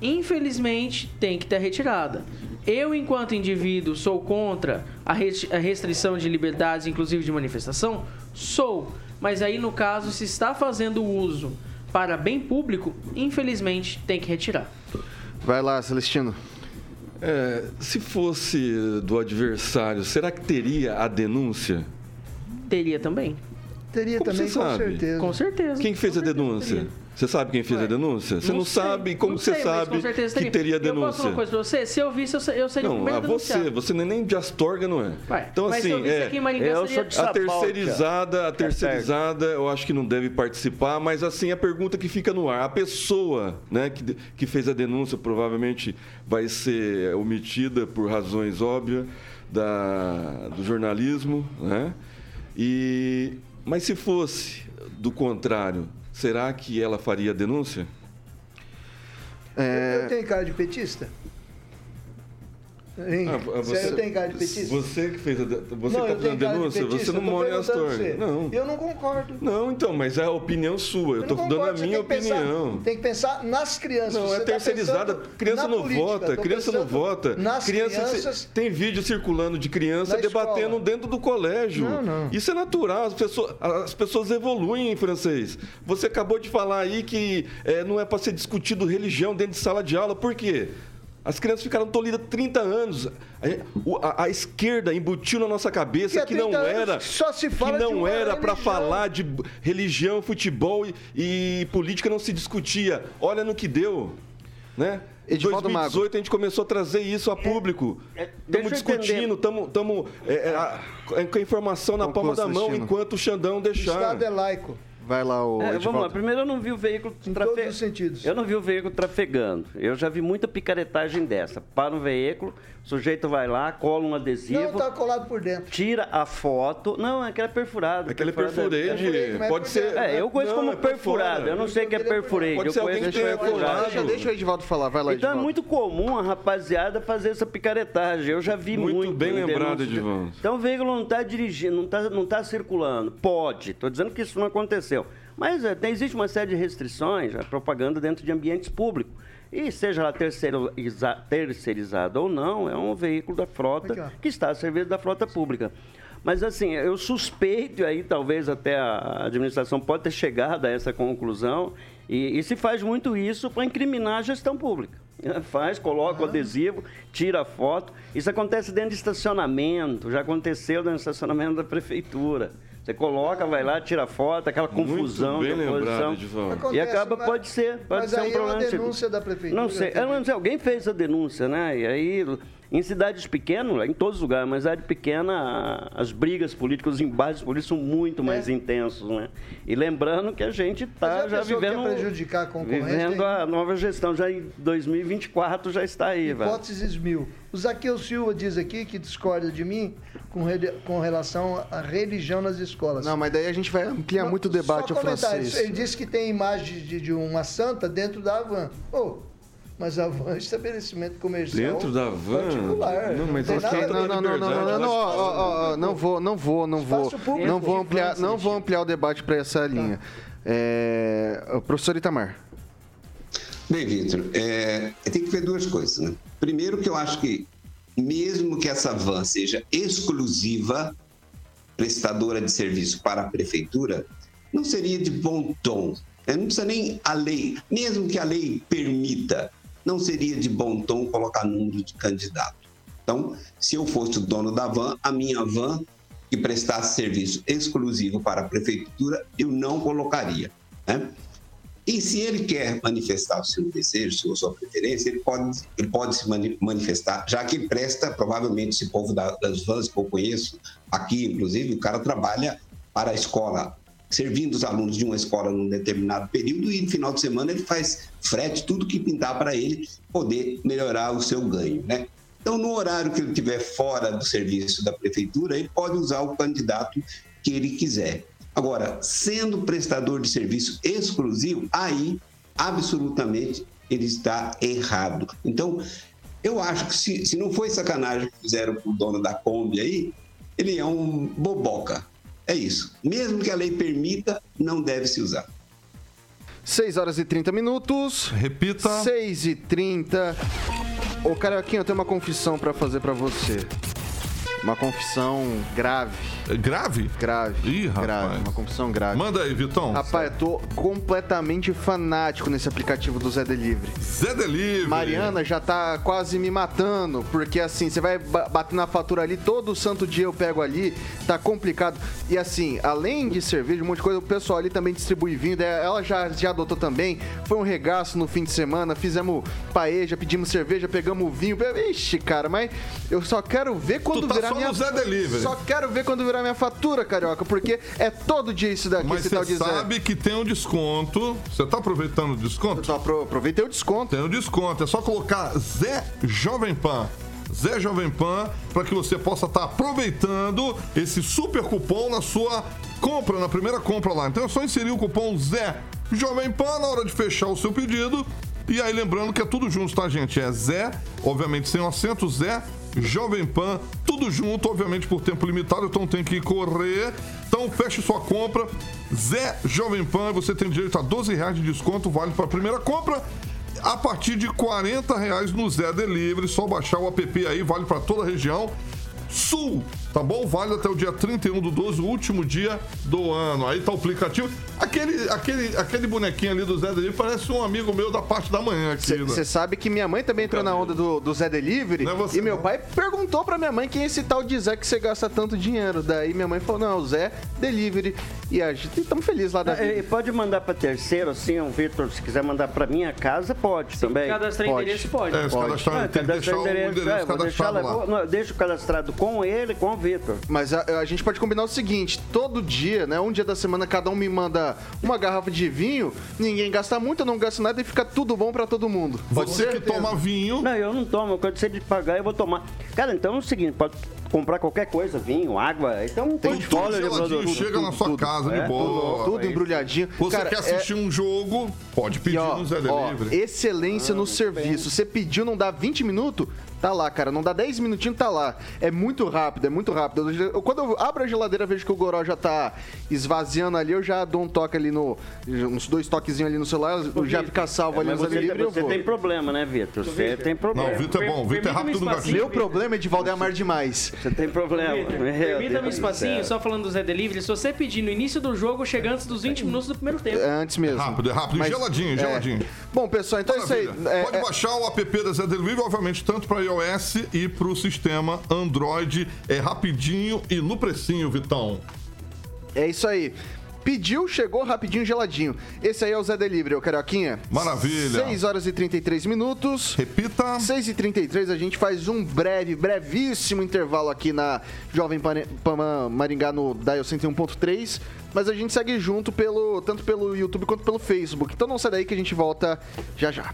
infelizmente tem que ter retirada. Eu, enquanto indivíduo, sou contra a restrição de liberdades, inclusive de manifestação? Sou. Mas aí, no caso, se está fazendo uso para bem público, infelizmente tem que retirar. Vai lá, Celestino. É, se fosse do adversário, será que teria a denúncia? Teria também. Teria Como também, com sabe? certeza. Com certeza. Quem fez com a denúncia? Você sabe quem fez Ué, a denúncia? Você não, sei, sabe como não você sei, mas sabe com certeza que teria Eu posso falar denúncia. uma coisa pra você? Se eu visse, eu eu seria o Não, primeiro a denunciar. você, você não é nem de Astorga, não é? Ué, então, mas assim, se eu visse é, aqui em Maringá, eu seria... a terceirizada, a terceirizada, eu acho que não deve participar, mas assim, a pergunta que fica no ar, a pessoa né, que, que fez a denúncia provavelmente vai ser omitida por razões óbvias da, do jornalismo, né? E, mas se fosse do contrário, será que ela faria a denúncia? É, Eu tenho cara de petista? Ah, eu tenho cara de petista? Você que fez a de- você não, tá fazendo a de denúncia, petista, você não tô mora em Astorga. você. Não. Eu não concordo. Não, então, mas é a opinião sua. Eu Eu estou não dando a concordo, você minha tem que pensar- opinião. tem que pensar nas crianças. Não, Você é tá terceirizada. pensando criança não política, vota, tô criança não vota. Nas criança crianças, tem vídeo circulando de criança debatendo escola. dentro do colégio. Não, não. Isso é natural. As pessoas, as pessoas evoluem em francês. Você acabou de falar aí que é, não é para ser discutido religião dentro de sala de aula. Por quê? As crianças ficaram tolhidas 30 anos. A, o- a- a esquerda embutiu na nossa cabeça Que há que não 30 anos era só se que fala de não era para falar de religião, futebol e, e política não se discutia. Olha no que deu, né? Em Edivaldo 2018 a gente começou a trazer isso a público. é, Estamos eu discutindo, estamos com a informação na palma Concurso, da mão Destino. enquanto o Xandão o deixar. Estado é laico. Vai lá, o É, vamos lá. Edivaldo. Primeiro, eu não vi o veículo Em trafe- todos os sentidos. Eu não vi o veículo trafegando. Eu já vi muita picaretagem dessa. Para um veículo, o sujeito vai lá, cola um adesivo, Não, tá colado por dentro. tira a foto. Não, aquele é. Aquele é Perfurado perfurade, perfurade, mas pode ser. É, eu conheço Não, como é. Eu não sei o que é perfurade. Pode eu ser alguém conheço que tenha colado. Deixa, deixa o Edivaldo falar, vai lá, Então é Edivaldo. muito comum a rapaziada fazer essa picaretagem. Eu já vi Muito muito. bem em lembrado. Edivão. Então o veículo não está dirigindo, não está não tá circulando. Pode. Estou dizendo que isso não aconteceu. Mas é, existe uma série de restrições, a propaganda dentro de ambientes públicos. E seja lá terceiriza- terceirizado ou não, é um veículo da frota Aqui, que está a serviço da frota pública. Mas assim, eu suspeito, e aí talvez até a administração pode ter chegado a essa conclusão, e, e se faz muito isso para incriminar a gestão pública. Faz, coloca o adesivo, tira a foto. Isso acontece dentro de estacionamento, já aconteceu dentro do estacionamento da prefeitura. Você coloca, vai lá, tira a foto, aquela confusão de oposição. E acaba, mas- pode ser, pode mas ser aí um é uma problema. de- denúncia da prefeitura Não sei, eu não sei, alguém fez a denúncia, né? E aí, em cidades pequenas, em todos os lugares, mas cidade pequena, as brigas políticas, os embates políticos são muito mais intensos, né? E lembrando que a gente está já vivendo. quer prejudicar a concorrência, Vivendo hein? a nova gestão, já em 2024 já está aí, velho. Hipóteses mil. O Zaqueu Silva diz aqui que discorda de mim com, com relação à religião nas escolas. Não, mas daí a gente vai ampliar muito o debate Só ao comentários. francês. Ele disse que tem imagem de, de uma santa dentro da van. Ô, mas a van é estabelecimento comercial Dentro da van? particular. Não, mas tem não, ver. Não, não, não, não, não, não, não, ó, ó, ó, ó, não vou, não vou, não vou, não vou ampliar, não vou ampliar o debate para essa linha. É, o professor Itamar. Bem, Vitor, é, tem que ver duas coisas. Né? Primeiro, que eu acho que, mesmo que essa van seja exclusiva, prestadora de serviço para a prefeitura, não seria de bom tom. né? Não precisa nem a lei, mesmo que a lei permita, não seria de bom tom colocar número de candidato. Então, se eu fosse o dono da van, a minha van que prestasse serviço exclusivo para a prefeitura, eu não colocaria. Né? E se ele quer manifestar o seu desejo, sua preferência, ele pode, ele pode se mani- manifestar, já que presta, provavelmente, esse povo da- das vans que eu conheço, aqui, inclusive, o cara trabalha para a escola, servindo os alunos de uma escola num determinado período e no final de semana ele faz frete, tudo que pintar para ele poder melhorar o seu ganho, né? Então, no horário que ele estiver fora do serviço da prefeitura, ele pode usar o candidato que ele quiser. Agora, sendo prestador de serviço exclusivo, aí absolutamente ele está errado. Então, eu acho que se, se não foi sacanagem que fizeram com o dono da Kombi aí, ele é um boboca. É isso. Mesmo que a lei permita, não deve se usar. 6 horas e 30 minutos. Repita. 6 e 30. Ô, Carioquinha, eu tenho uma confissão pra fazer pra você. Uma confissão grave. É grave? Grave. Ih, rapaz. Grave, uma confusão grave. Manda aí, Vitão. Rapaz, eu tô completamente fanático nesse aplicativo do Zé Delivery. Zé Delivery. Mariana já tá quase me matando, porque assim, você vai ba- bater na fatura ali, todo santo dia eu pego ali, tá complicado. E assim, além de cerveja, um monte de coisa, o pessoal ali também distribui vinho, daí ela já, já adotou também. Foi um regaço no fim de semana, fizemos paeja, pedimos cerveja, pegamos vinho. Ixi, cara, mas eu só quero ver quando Tu tá virar só minha no Zé Delivery. Só quero ver quando virar minha fatura, carioca, porque é todo dia isso daqui, Mas você sabe que tem um desconto. Você tá aproveitando o desconto? Só apro- aproveitei o desconto. Tem um desconto. É só colocar Zé Jovem Pan. Zé Jovem Pan, para que você possa estar aproveitando esse super cupom na sua compra, na primeira compra lá. Então é só inserir o cupom Zé Jovem Pan na hora de fechar o seu pedido. E aí lembrando que é tudo junto, tá, gente? É Zé, obviamente sem o acento, Zé Jovem Pan, tudo junto, obviamente por tempo limitado, então tem que correr. Então feche sua compra, Zé Jovem Pan, você tem direito a 12 reais de desconto, vale para a primeira compra. A partir de 40 reais no Zé Delivery, só baixar o app aí, vale para toda a região. Sul, tá bom? Vale até o dia 31 do 12, o último dia do ano. Aí tá o aplicativo. Aquele, aquele, aquele bonequinho ali do Zé Delivery parece um amigo meu da parte da manhã aqui. né? Você sabe que minha mãe também entrou na onda do, do Zé Delivery é você, e meu não. pai perguntou pra minha mãe quem é esse tal de Zé que você gasta tanto dinheiro. Daí minha mãe falou, não, o Zé Delivery. E a gente estamos felizes lá da vida. E pode mandar para terceiro, assim, o Vitor, se quiser mandar para minha casa, pode também. Cadastrar Pode. endereço pode. É, se Pode. cadastrar, Ah, tem cadastrar o endereço, endereço é, vou deixar cadastrado lá, vou- não, deixo cadastrado com ele, com o Vitor. Mas a, a gente pode combinar o seguinte: todo dia, né? Um dia da semana, cada um me manda uma garrafa de vinho, ninguém gasta muito, eu não gasto nada e fica tudo bom pra todo mundo. Você que toma vinho, Não, eu não tomo, quando você de pagar, eu vou tomar. Cara, então é o seguinte, pode comprar qualquer coisa, vinho, água, então tem tem tudo de geladinho, produto. chega na sua tudo. casa É, de boa. Tudo embrulhadinho. Você Cara, quer é- assistir um jogo, pode pedir E, ó, no Zé ó, Delivery. excelência no serviço. Você pediu, não dá 20 minutos, tá lá, cara. Não dá 10 minutinhos, tá lá. É muito rápido, é muito rápido. Eu- quando eu abro a geladeira, vejo que o Goró já tá esvaziando ali, eu já dou um toque ali no. Uns dois toquezinhos ali no celular, já fica salvo ali Mas no você, Zé Delivery, você tem problema, né, Vitor? Você tem problema. Não, o Vitor é bom, o Vitor é rápido no gatilho. Meu problema é de Valdemar demais. Você tem problema. Meu Permita-me um espacinho, só falando do Zé Delivery. Se você pedir no início do jogo, chega antes dos 20 minutos do primeiro tempo. É antes mesmo. Rápido, é rápido. E geladinho, é. geladinho. Bom, pessoal, então é isso aí. Maravilha. É, Pode é- baixar o app da Zé Delivery, obviamente, tanto para iOS e para o sistema Android. É rapidinho e no precinho, Vitão. É isso aí. Pediu, chegou rapidinho, geladinho. Esse aí é o Zé Delivery, ô Carioquinha. Maravilha. 6 horas e 33 minutos. Repita. 6 e 33 a gente faz um breve, brevíssimo intervalo aqui na Jovem Pan Maringá no Dial 101.3. Mas a gente segue junto pelo tanto pelo YouTube quanto pelo Facebook. Então não sai daí que a gente volta já já.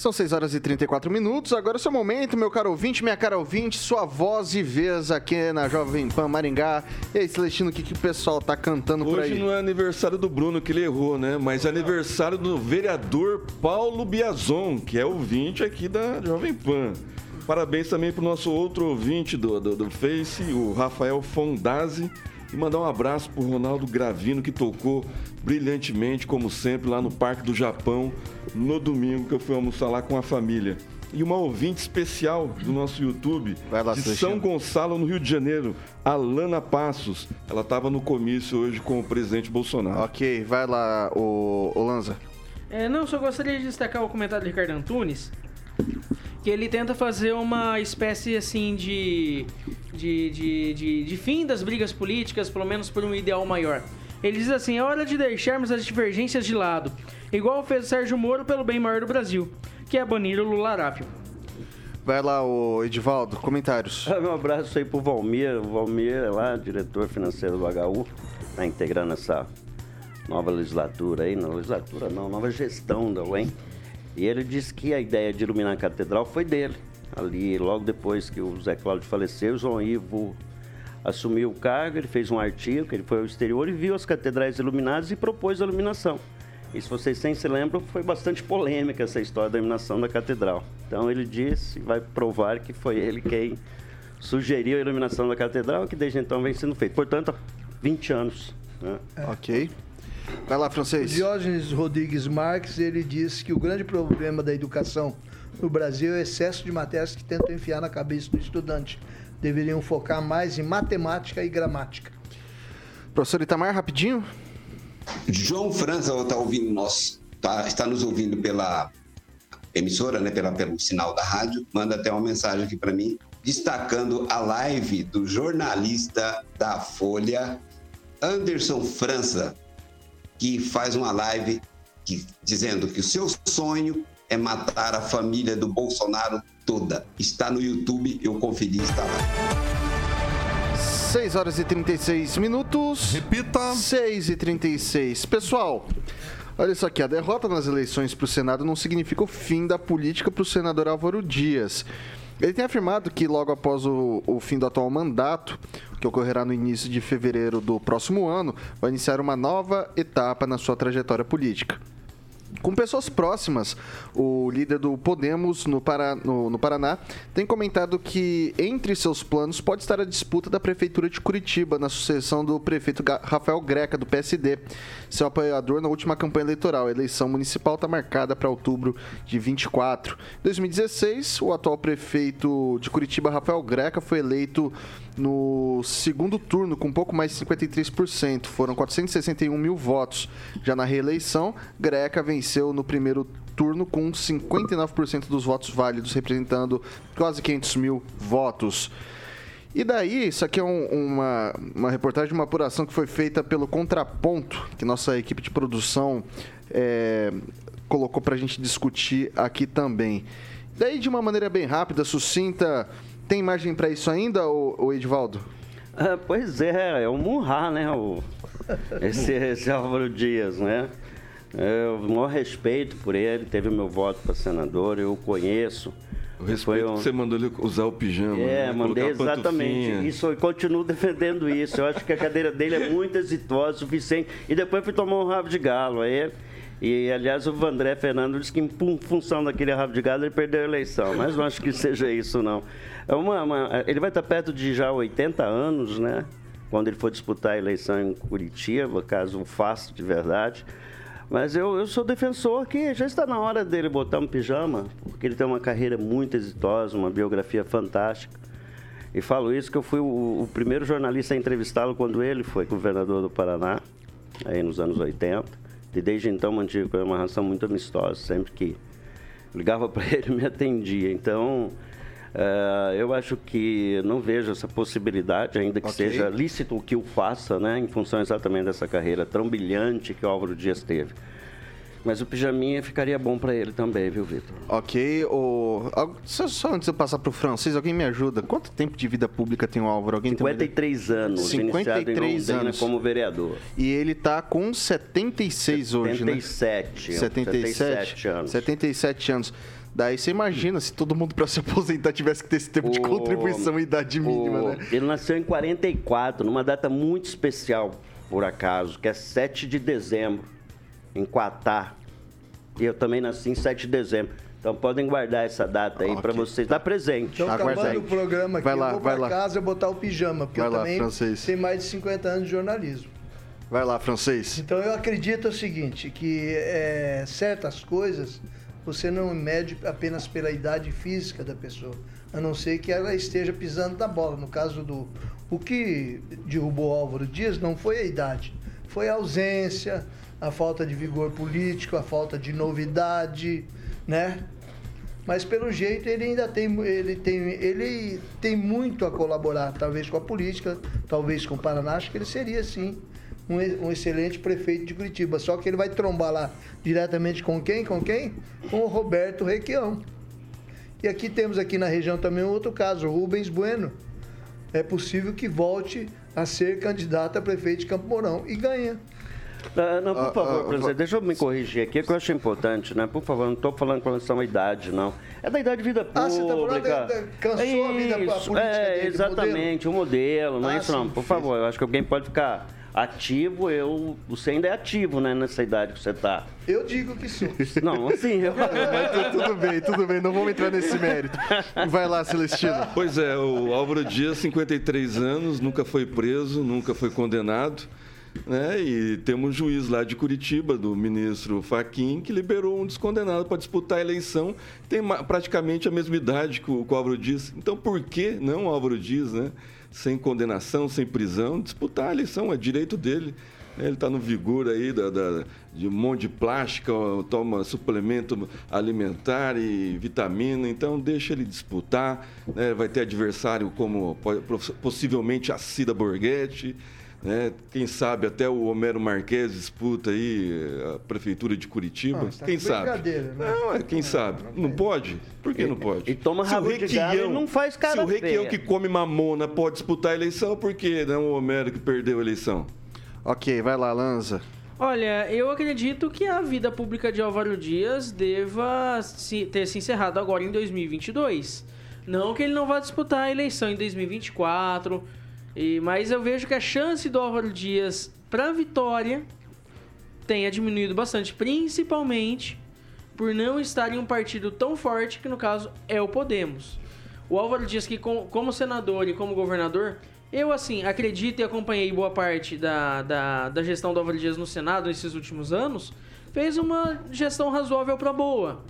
São 6 horas e 34 minutos. Agora é o seu momento, meu caro ouvinte, minha cara ouvinte, sua voz e vez aqui na Jovem Pan Maringá. E aí, Celestino, o que, que o pessoal tá cantando por Hoje aí? não é aniversário do Bruno, que ele errou, né? Mas é aniversário do vereador Paulo Biazon, que é ouvinte aqui da Jovem Pan. Parabéns também pro nosso outro ouvinte do, do, do Face, o Rafael Fondazzi. E mandar um abraço pro Ronaldo Gravino, que tocou brilhantemente, como sempre, lá no Parque do Japão, no domingo que eu fui almoçar lá com a família. E uma ouvinte especial do nosso YouTube, Vai lá, de. São Gonçalo, no Rio de Janeiro, Alana Passos. Ela estava no comício hoje com o presidente Bolsonaro. Ok, vai lá, o, o Lanza. É, não, só gostaria de destacar o comentário do Ricardo Antunes, que ele tenta fazer uma espécie assim de, de, de, de, de fim das brigas políticas, pelo menos por um ideal maior. Ele diz assim: é hora de deixarmos as divergências de lado, igual fez o Sérgio Moro pelo bem maior do Brasil, que é banir o Lula Arápio. Vai lá, o Edivaldo, comentários. Meu abraço aí pro Valmir. O Valmir é lá, diretor financeiro do HU, tá integrando essa nova legislatura aí, não legislatura não, nova gestão da UEM. E ele disse que a ideia de iluminar a catedral foi dele. Ali, logo depois que o Zé Cláudio faleceu, o João Ivo assumiu o cargo, ele fez um artigo, ele foi ao exterior e viu as catedrais iluminadas e propôs a iluminação. E se vocês sem se lembram, foi bastante polêmica essa história da iluminação da catedral. Então ele disse, vai provar que foi ele quem sugeriu a iluminação da catedral, que desde então vem sendo feito. Portanto, há 20 anos. Né? Ok. Vai lá, francês. Diógenes Rodrigues Marques, ele diz que o grande problema da educação no Brasil é o excesso de matérias que tentam enfiar na cabeça do estudante. Deveriam focar mais em matemática e gramática. Professor Itamar, rapidinho. João França está ouvindo nós, tá, está nos ouvindo pela emissora, né, pela, pelo sinal da rádio, manda até uma mensagem aqui para mim, destacando a live do jornalista da Folha, Anderson França, que faz uma live que, dizendo que o seu sonho é matar a família do Bolsonaro toda. Está no YouTube, eu conferi, está lá. 6 horas e 36 minutos. Repita. 6 e 36. Pessoal, olha isso aqui. A derrota nas eleições para o Senado não significa o fim da política para o senador Álvaro Dias. Ele tem afirmado que logo após o, o, fim do atual mandato, que ocorrerá no início de fevereiro do próximo ano, vai iniciar uma nova etapa na sua trajetória política. Com pessoas próximas, o líder do Podemos no, Pará, no, no, Paraná tem comentado que entre seus planos pode estar a disputa da Prefeitura de Curitiba na sucessão do prefeito Rafael Greca, do PSD, seu apoiador na última campanha eleitoral. A eleição municipal está marcada para outubro de 24. Em 2016, o atual prefeito de Curitiba, Rafael Greca, foi eleito no segundo turno com um pouco mais de 53%. Foram 461 mil votos. Já na reeleição, Greca venceu no primeiro turno com 59% dos votos válidos, representando quase 500 mil votos. E daí, isso aqui é um, uma, uma reportagem, uma apuração que foi feita pelo Contraponto, que nossa equipe de produção é, colocou para a gente discutir aqui também. Daí, de uma maneira bem rápida, sucinta, tem margem para isso ainda, o Edivaldo? Ah, pois é, é o Murra, né? O, esse, esse Álvaro Dias, né? Eu, o maior respeito por ele, teve o meu voto para senador, eu o conheço. O respeito um... que você mandou ele usar o pijama. É, né? mandei exatamente. Isso, eu continuo defendendo isso. Eu acho que a cadeira dele é muito exitosa, suficiente. E depois fui tomar um rabo de galo. Aí e, aliás, o André Fernando disse que, em função daquele rabo de gado, ele perdeu a eleição. Mas não acho que seja isso, não. É uma, uma, ele vai estar perto de já 80 anos, né? Quando ele for disputar a eleição em Curitiba, caso faça de verdade. Mas eu, eu sou defensor que já está na hora dele botar um pijama, porque ele tem uma carreira muito exitosa, uma biografia fantástica. E falo isso que eu fui o, o primeiro jornalista a entrevistá-lo quando ele foi governador do Paraná, aí nos anos 80. E desde então mantive uma relação muito amistosa. Sempre que ligava para ele, me atendia. Então, uh, eu acho que não vejo essa possibilidade, ainda que okay. seja lícito o que o faça, né, em função exatamente dessa carreira tão brilhante que o Álvaro Dias teve. Mas o pijaminha ficaria bom para ele também, viu, Vitor? Ok. O... Só, só, antes de eu passar pro francês, alguém me ajuda. Quanto tempo de vida pública tem o Álvaro? Alguém 53 tem anos. 53 anos. como vereador. E ele tá com 76 77, hoje, né? 77. 77 anos. 77 anos. Daí você imagina se todo mundo para se aposentar tivesse que ter esse tempo o, de contribuição e idade mínima, o, né? Ele nasceu em 44, numa data muito especial, por acaso, que é 7 de dezembro em Quatá. E eu também nasci em 7 de dezembro. Então podem guardar essa data aí okay. para vocês estar presente. Então, acabando o programa aqui, vai lá, eu vou vai pra lá. casa botar o pijama, porque vai eu lá, também francês. tenho mais de 50 anos de jornalismo. Vai lá, francês. Então eu acredito o seguinte, que é, certas coisas você não mede apenas pela idade física da pessoa, a não ser que ela esteja pisando na bola. No caso do... O que derrubou Álvaro Dias não foi a idade, foi a ausência, a falta de vigor político, a falta de novidade, né? Mas pelo jeito ele ainda tem, ele tem, ele tem muito a colaborar, talvez com a política, talvez com o Paraná. Acho que ele seria sim um, um excelente prefeito de Curitiba. Só que ele vai trombar lá diretamente com quem? Com quem? Com o Roberto Requião. E aqui temos aqui na região também um outro caso, Rubens Bueno. É possível que volte a ser candidato a prefeito de Campo Mourão e ganha. Ah, não, por Ah, favor, ah, presidente, deixa eu me corrigir aqui, que eu acho importante, né? Por favor, não estou falando com relação à idade, não. É da idade de vida pública. Ah, você tá falando da- da- cansou a vida Isso, política É, dele, exatamente, o modelo, não é Ah, isso não. Por favor, eu acho que alguém pode ficar ativo, eu... Você ainda é ativo, né, nessa idade que você tá. Eu digo que sou. Não, assim, eu... Mas tu- tudo bem, tudo bem, não vamos entrar nesse mérito. Vai lá, Celestino. Pois é, o Álvaro Dias, 53 anos, nunca foi preso, nunca foi condenado. Né? E temos um juiz lá de Curitiba, do ministro Faquim, que liberou um descondenado para disputar a eleição. Tem praticamente a mesma idade que o, que o Álvaro Dias. Então, por que não o Álvaro Dias, né? Sem condenação, sem prisão, disputar a eleição? É direito dele. né? Ele está no vigor aí da, da- de um monte de plástica, toma suplemento alimentar e vitamina, então deixa ele disputar. né? Vai ter adversário como po- possivelmente a Cida Borghetti. Né? Quem sabe até o Homero Marques disputa aí a prefeitura de Curitiba. Ah, tá quem sabe? brincadeira, né? Não, é quem sabe. Não pode? Por que não pode? E toma Se o rabo galo e não faz cara Se o Requião feia. que come mamona pode disputar a eleição, por que não o Homero que perdeu a eleição? Ok, vai lá, Lanza. Olha, eu acredito que a vida pública de Álvaro Dias deva se- ter se encerrado agora em 2022. Não que ele não vá disputar a eleição em 2024, e, mas eu vejo que a chance do Álvaro Dias para vitória tenha diminuído bastante, principalmente por não estar em um partido tão forte que no caso é o Podemos. O Álvaro Dias que com- como senador e como governador, eu assim acredito e acompanhei boa parte da, da, da gestão do Álvaro Dias no Senado nesses últimos anos, fez uma gestão razoável para boa.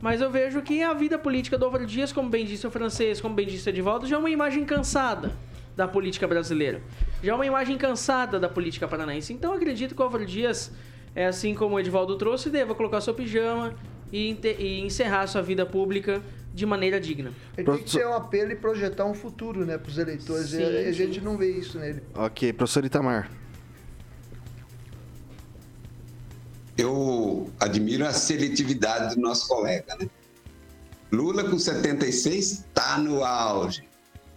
Mas eu vejo que a vida política do Álvaro Dias, como bem disse o francês, como bem disse o Edivaldo, já é uma imagem cansada da política brasileira. Já é uma imagem cansada da política paranaense. Então eu acredito que o Álvaro Dias, é assim como o Edivaldo trouxe, deva colocar seu pijama e, e encerrar sua vida pública de maneira digna. Ele tem que ter um apelo e projetar um futuro, né, para os eleitores. Sim, e a sim. gente não vê isso nele. Ok, professor Itamar. Eu admiro a seletividade do nosso colega, né? Lula com 76 está no auge.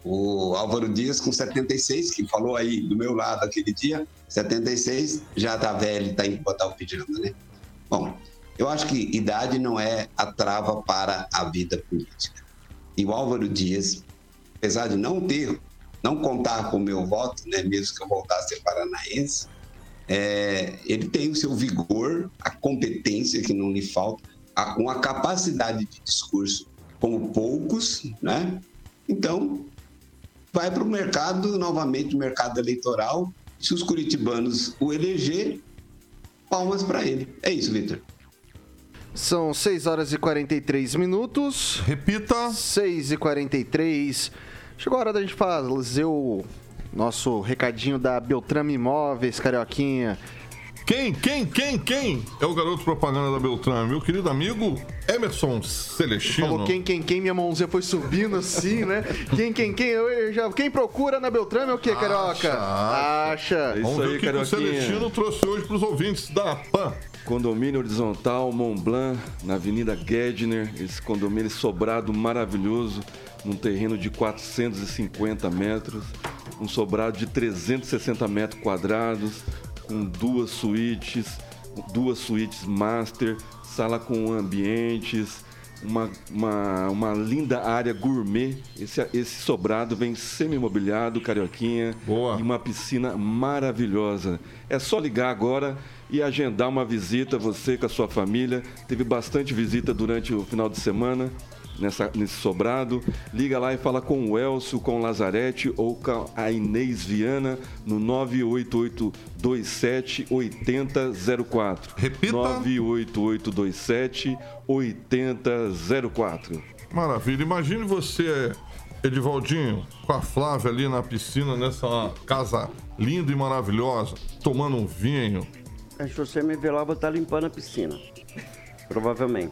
O Álvaro Dias com 76, que falou aí do meu lado aquele dia, 76, já tá velho, tá indo botar o pijama, né? Bom, eu acho que idade não é a trava para a vida política. E o Álvaro Dias, apesar de não ter, não contar com o meu voto, né, mesmo que eu voltasse a ser paranaense, é, ele tem o seu vigor, a competência que não lhe falta, a, uma capacidade de discurso como poucos, né? Então, vai para o mercado, novamente, o mercado eleitoral. Se os curitibanos o eleger, palmas para ele. É isso, Vitor. São 6 horas e 43 minutos. Repita. 6 e 43. Chegou a hora da gente fazer o nosso recadinho da Beltrame Imóveis, Carioquinha. Quem, quem, quem, quem é o garoto propaganda da Beltrame? Meu querido amigo Emerson Celestino. Falou quem, quem, quem, minha mãozinha foi subindo assim, né? Quem, quem, quem, eu já, quem procura na Beltrame é o quê, Carioca? Acha. É Vamos isso ver aí, o que, que o. Celestino trouxe hoje para os ouvintes da PAN. Condomínio Horizontal Mont Blanc, na Avenida Gedner. Esse condomínio sobrado maravilhoso, num terreno de 450 metros, um sobrado de 360 metros quadrados, com duas suítes, duas suítes master, sala com ambientes, uma, uma, uma linda área gourmet. Esse, esse sobrado vem semi-imobiliado, carioquinha, Boa. e uma piscina maravilhosa. É só ligar agora e agendar uma visita, você com a sua família. Teve bastante visita durante o final de semana nessa, nesse sobrado. Liga lá e fala com o Elcio, com o Lazarete ou com a Inês Viana no 98827 8004. Repita. 98827 8004. Maravilha. Imagine você, Edivaldinho, com a Flávia ali na piscina, nessa casa linda e maravilhosa, tomando um vinho. Se você me ver lá, vou estar limpando a piscina. Provavelmente.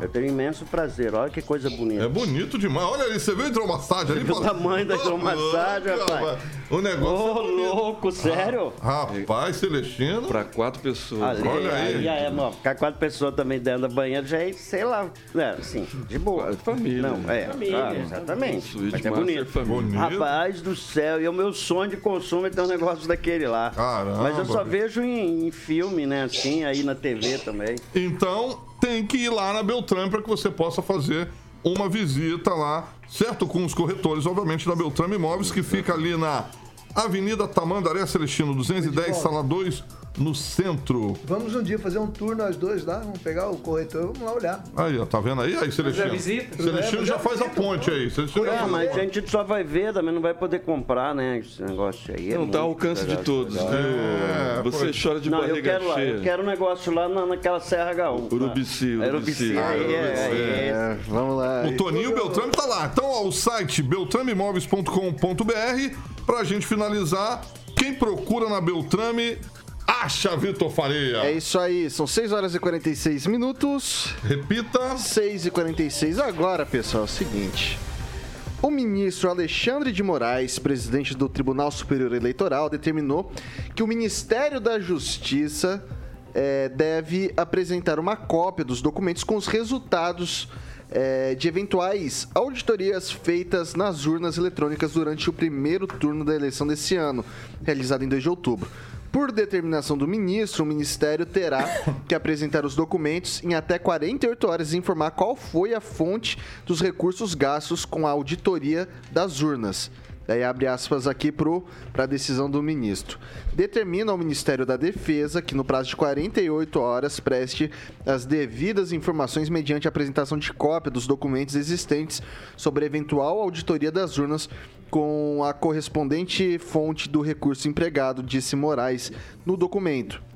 Eu tenho imenso prazer. Olha que coisa bonita. É bonito demais. Olha ali, você viu a hidromassagem ali? Você viu o tamanho da hidromassagem, Ah, rapaz? O negócio. Ô, é louco, sério? Rapaz, Celestino. Para quatro pessoas. Ali, Olha aí. aí é, mano, ficar quatro pessoas também dentro da banheira já é, sei lá, é, assim, de boa. Família. Não, é, Família. ah, exatamente. Suíte Mas é bonito. Família. Bonito. Rapaz do céu, e é o meu sonho de consumo é ter um negócio daquele lá. Caramba. Mas eu só vejo em, em filme, né, assim, aí na TV também. Então, tem que ir lá na Beltrame para que você possa fazer uma visita lá, certo? Com os corretores, obviamente, da Beltrame Imóveis, que fica ali na Avenida Tamandaré Celestino 210, sala 2, no centro. Vamos um dia fazer um tour nós dois lá, vamos pegar o corretor, vamos lá olhar. Aí, ó, tá vendo aí? Aí, Celestino. visita? Celestino É, já já faz a visita, ponte aí. Celestino já É, faz a mas a gente só vai ver, também não vai poder comprar, né, esse negócio aí. é Não tá ao alcance de todos, viu? É, Você pois. chora de Não, eu barriga quero lá, eu quero um negócio lá na, naquela Serra Gaúcha. Urubici, É, Urubici. Urubici, aí, é, aí, é. É, vamos lá. O Toninho Beltrame tá lá. Então, ó, o site beltrameimóveis.com.br pra gente finalizar. Quem procura na Beltrame, Vitor Faria. É isso aí, são 6 horas e 46 minutos. Repita. 6 e 46 Agora, pessoal, é o seguinte. O ministro Alexandre de Moraes, presidente do Tribunal Superior Eleitoral, determinou que o Ministério da Justiça eh, deve apresentar uma cópia dos documentos com os resultados eh, de eventuais auditorias feitas nas urnas eletrônicas durante o primeiro turno da eleição desse ano, realizado em 2 de outubro. Por determinação do ministro, o Ministério terá que apresentar os documentos em até 48 horas e informar qual foi a fonte dos recursos gastos com a auditoria das urnas. Daí abre aspas aqui para a decisão do ministro. Determina ao Ministério da Defesa que no prazo de 48 horas preste as devidas informações mediante apresentação de cópia dos documentos existentes sobre eventual auditoria das urnas com a correspondente fonte do recurso empregado, disse Moraes no documento.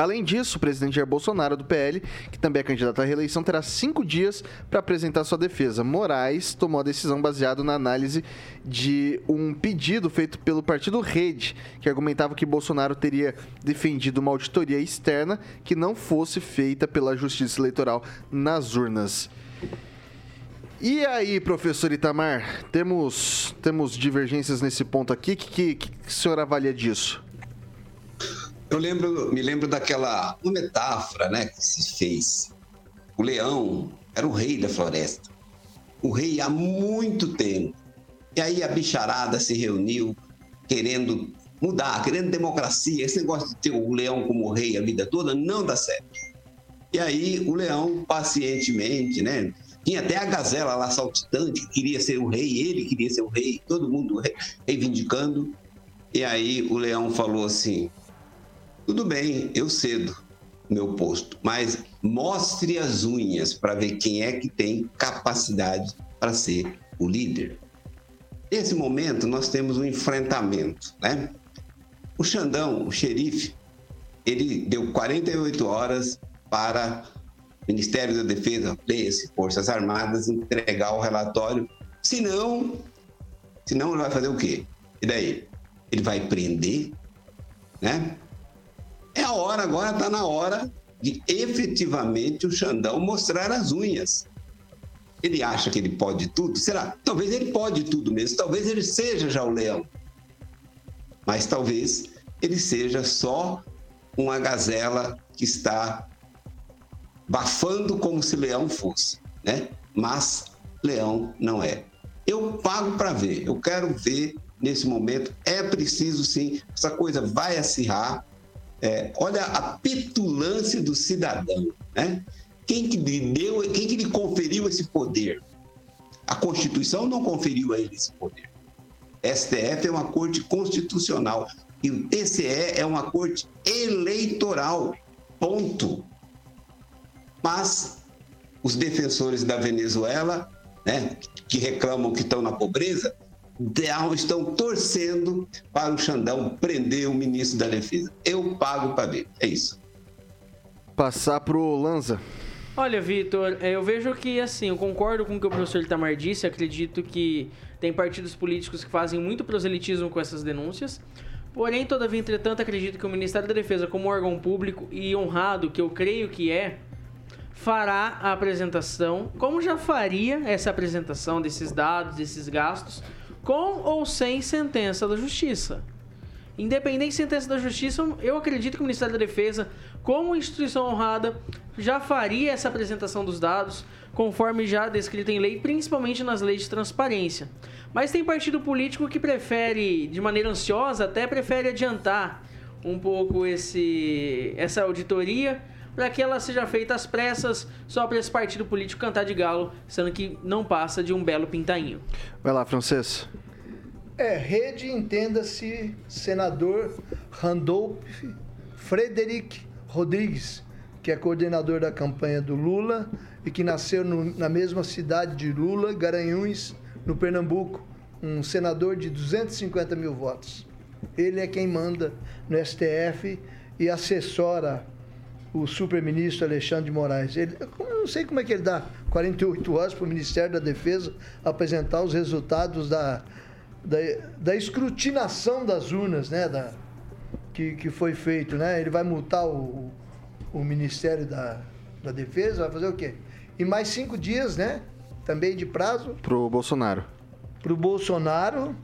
Além disso, o presidente Jair Bolsonaro, do PL, que também é candidato à reeleição, terá cinco dias para apresentar sua defesa. Moraes tomou a decisão baseado na análise de um pedido feito pelo partido Rede, que argumentava que Bolsonaro teria defendido uma auditoria externa que não fosse feita pela Justiça Eleitoral nas urnas. E aí, professor Itamar, temos, temos divergências nesse ponto aqui. O que, que, que o senhor avalia disso? Eu lembro, me lembro daquela uma metáfora, né, que se fez. O leão era o rei da floresta. O rei há muito tempo. E aí a bicharada se reuniu querendo mudar, querendo democracia. Esse negócio de ter o leão como rei a vida toda não dá certo. E aí o leão pacientemente, né, tinha até a gazela lá saltitante, que queria ser o rei, ele queria ser o rei, todo mundo reivindicando. E aí o leão falou assim: tudo bem, eu cedo meu posto, mas mostre as unhas para ver quem é que tem capacidade para ser o líder. Nesse momento, nós temos um enfrentamento, né? O Xandão, o xerife, ele deu 48 horas para o Ministério da Defesa, Forças Armadas, entregar o relatório. Senão, senão ele vai fazer o quê? E daí? Ele vai prender, né? É a hora, agora está na hora de efetivamente o Xandão mostrar as unhas. Ele acha que ele pode tudo? Será? Talvez ele pode tudo mesmo. Talvez ele seja já o leão. Mas talvez ele seja só uma gazela que está bafando como se leão fosse, né? Mas leão não é. Eu pago para ver. Eu quero ver nesse momento. É preciso sim. Essa coisa vai acirrar. É, olha a petulância do cidadão, né? Quem que lhe deu, quem que lhe conferiu esse poder? A Constituição não conferiu a ele esse poder. STF é uma corte constitucional e o TCE é uma corte eleitoral. Ponto. Mas os defensores da Venezuela, né, que reclamam que estão na pobreza, estão torcendo para o Xandão prender o ministro da Defesa. Eu pago para ver. É isso. Passar pro Lanza. Olha, Vitor, é, eu vejo que, assim, eu concordo com o que o professor Itamar disse, acredito que tem partidos políticos que fazem muito proselitismo com essas denúncias. Porém, todavia, entretanto, acredito que o Ministério da Defesa, como órgão público e honrado, que eu creio que é, fará a apresentação, como já faria essa apresentação desses dados, desses gastos, com ou sem sentença da Justiça. Independente de sentença da Justiça, eu acredito que o Ministério da Defesa, como instituição honrada, já faria essa apresentação dos dados, conforme já descrito em lei, principalmente nas leis de transparência. Mas tem partido político que prefere, de maneira ansiosa, até prefere adiantar um pouco esse, essa auditoria para que ela seja feita às pressas, só para esse partido político cantar de galo, sendo que não passa de um belo pintainho. Vai lá, Francês. É, rede, entenda-se, senador Randolph Frederic Rodrigues, que é coordenador da campanha do Lula e que nasceu no, na mesma cidade de Lula, Garanhuns, no Pernambuco, um senador de 250 mil votos. Ele é quem manda no STF e assessora o super-ministro Alexandre de Moraes. Ele, eu não sei como é que ele dá 48 horas para o Ministério da Defesa apresentar os resultados da, da, da escrutinação das urnas, né? Da, que, que foi feito, né? Ele vai multar o, o Ministério da, da Defesa, vai fazer o quê? E mais cinco dias, né? Também de prazo. Pro Bolsonaro. Pro Bolsonaro.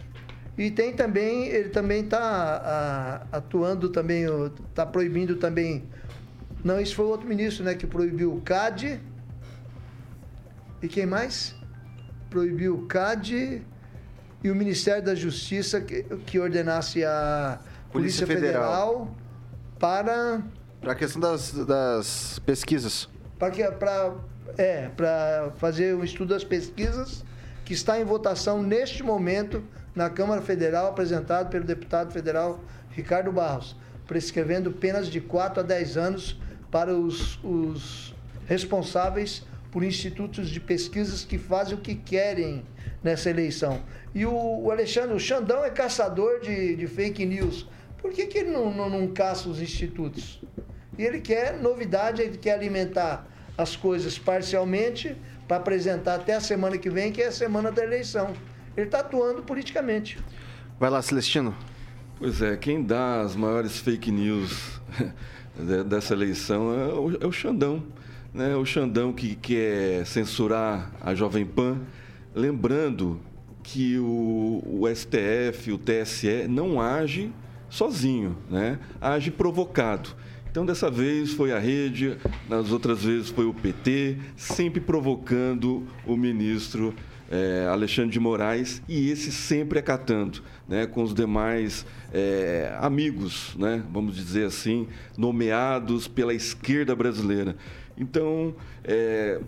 E tem também, ele também está atuando também, está proibindo também. Não, isso foi outro ministro, né? Que proibiu o CAD. E quem mais? Proibiu o CAD e o Ministério da Justiça que, que ordenasse a Polícia, Polícia Federal, Federal. para Para a questão das, das pesquisas. para que para é para fazer o estudo das pesquisas que está em votação neste momento na Câmara Federal apresentado pelo deputado federal Ricardo Barros prescrevendo penas de 4 a 10 anos para os, os responsáveis por institutos de pesquisas que fazem o que querem nessa eleição. E o, o Alexandre, o Xandão é caçador de, de fake news. Por que, que ele não, não, não caça os institutos? E ele quer novidade, ele quer alimentar as coisas parcialmente para apresentar até a semana que vem, que é a semana da eleição. Ele está atuando politicamente. Vai lá, Celestino. Pois é, quem dá as maiores fake news dessa eleição é o, é o Xandão. Né? O Xandão que quer censurar a Jovem Pan, lembrando que o, o STF, o TSE, não age sozinho, né? age provocado. Então, dessa vez foi a rede, nas outras vezes foi o PT, sempre provocando o ministro eh, Alexandre de Moraes e esse sempre acatando, né, com os demais eh, amigos, né, vamos dizer assim, nomeados pela esquerda brasileira. Então, eh,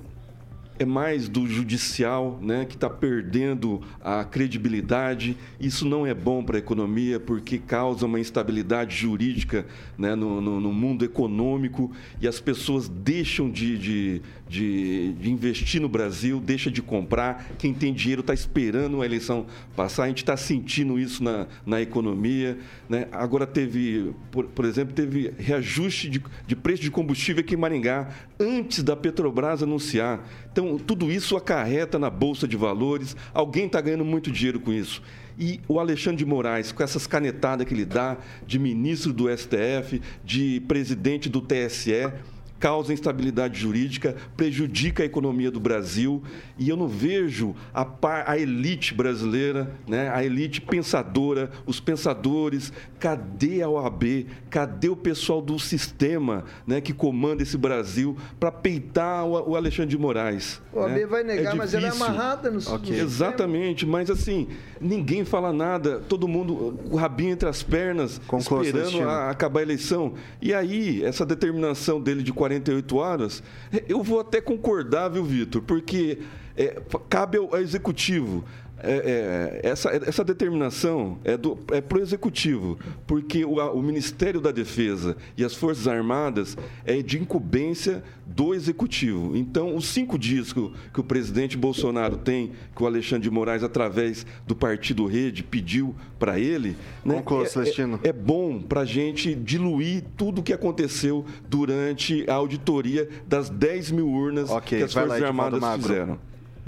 é mais do judicial, né, que está perdendo a credibilidade. Isso não é bom para a economia, porque causa uma instabilidade jurídica né, no, no- no mundo econômico e as pessoas deixam de, de, de- de investir no Brasil, deixa de comprar. Quem tem dinheiro está esperando a eleição passar. A gente está sentindo isso na, na economia. Né? Agora teve, por, por exemplo, teve reajuste de, de preço de combustível aqui em Maringá antes da Petrobras anunciar. Então, tudo isso acarreta na Bolsa de Valores. Alguém está ganhando muito dinheiro com isso. E o Alexandre de Moraes, com essas canetadas que ele dá de ministro do STF, de presidente do TSE, causa instabilidade jurídica, prejudica a economia do Brasil e eu não vejo a, par- a elite brasileira, né, a elite pensadora, os pensadores, cadê a OAB, cadê o pessoal do sistema né, que comanda esse Brasil para peitar o, o Alexandre de Moraes? O AB né? vai negar, mas ela é amarrada no, no sistema. Exatamente, mas assim, ninguém fala nada, todo mundo, o rabinho entre as pernas, esperando a, acabar a eleição. E aí, essa determinação dele de 48 horas, eu vou até concordar, viu, Vitor? Porque eh, cabe ao, ao executivo. É, é, essa, essa determinação é, do, é para o executivo, porque o, a- o Ministério da Defesa e as Forças Armadas é de incumbência do executivo. Então, os cinco dias que o, que o presidente Bolsonaro tem, que o Alexandre de Moraes, através do Partido Rede, pediu para ele, né, Conclua, é- Celestino. é, é bom para a gente diluir tudo o que aconteceu durante a auditoria das 10 mil urnas Ok, que as lá, Forças Edivaldo Armadas fizeram.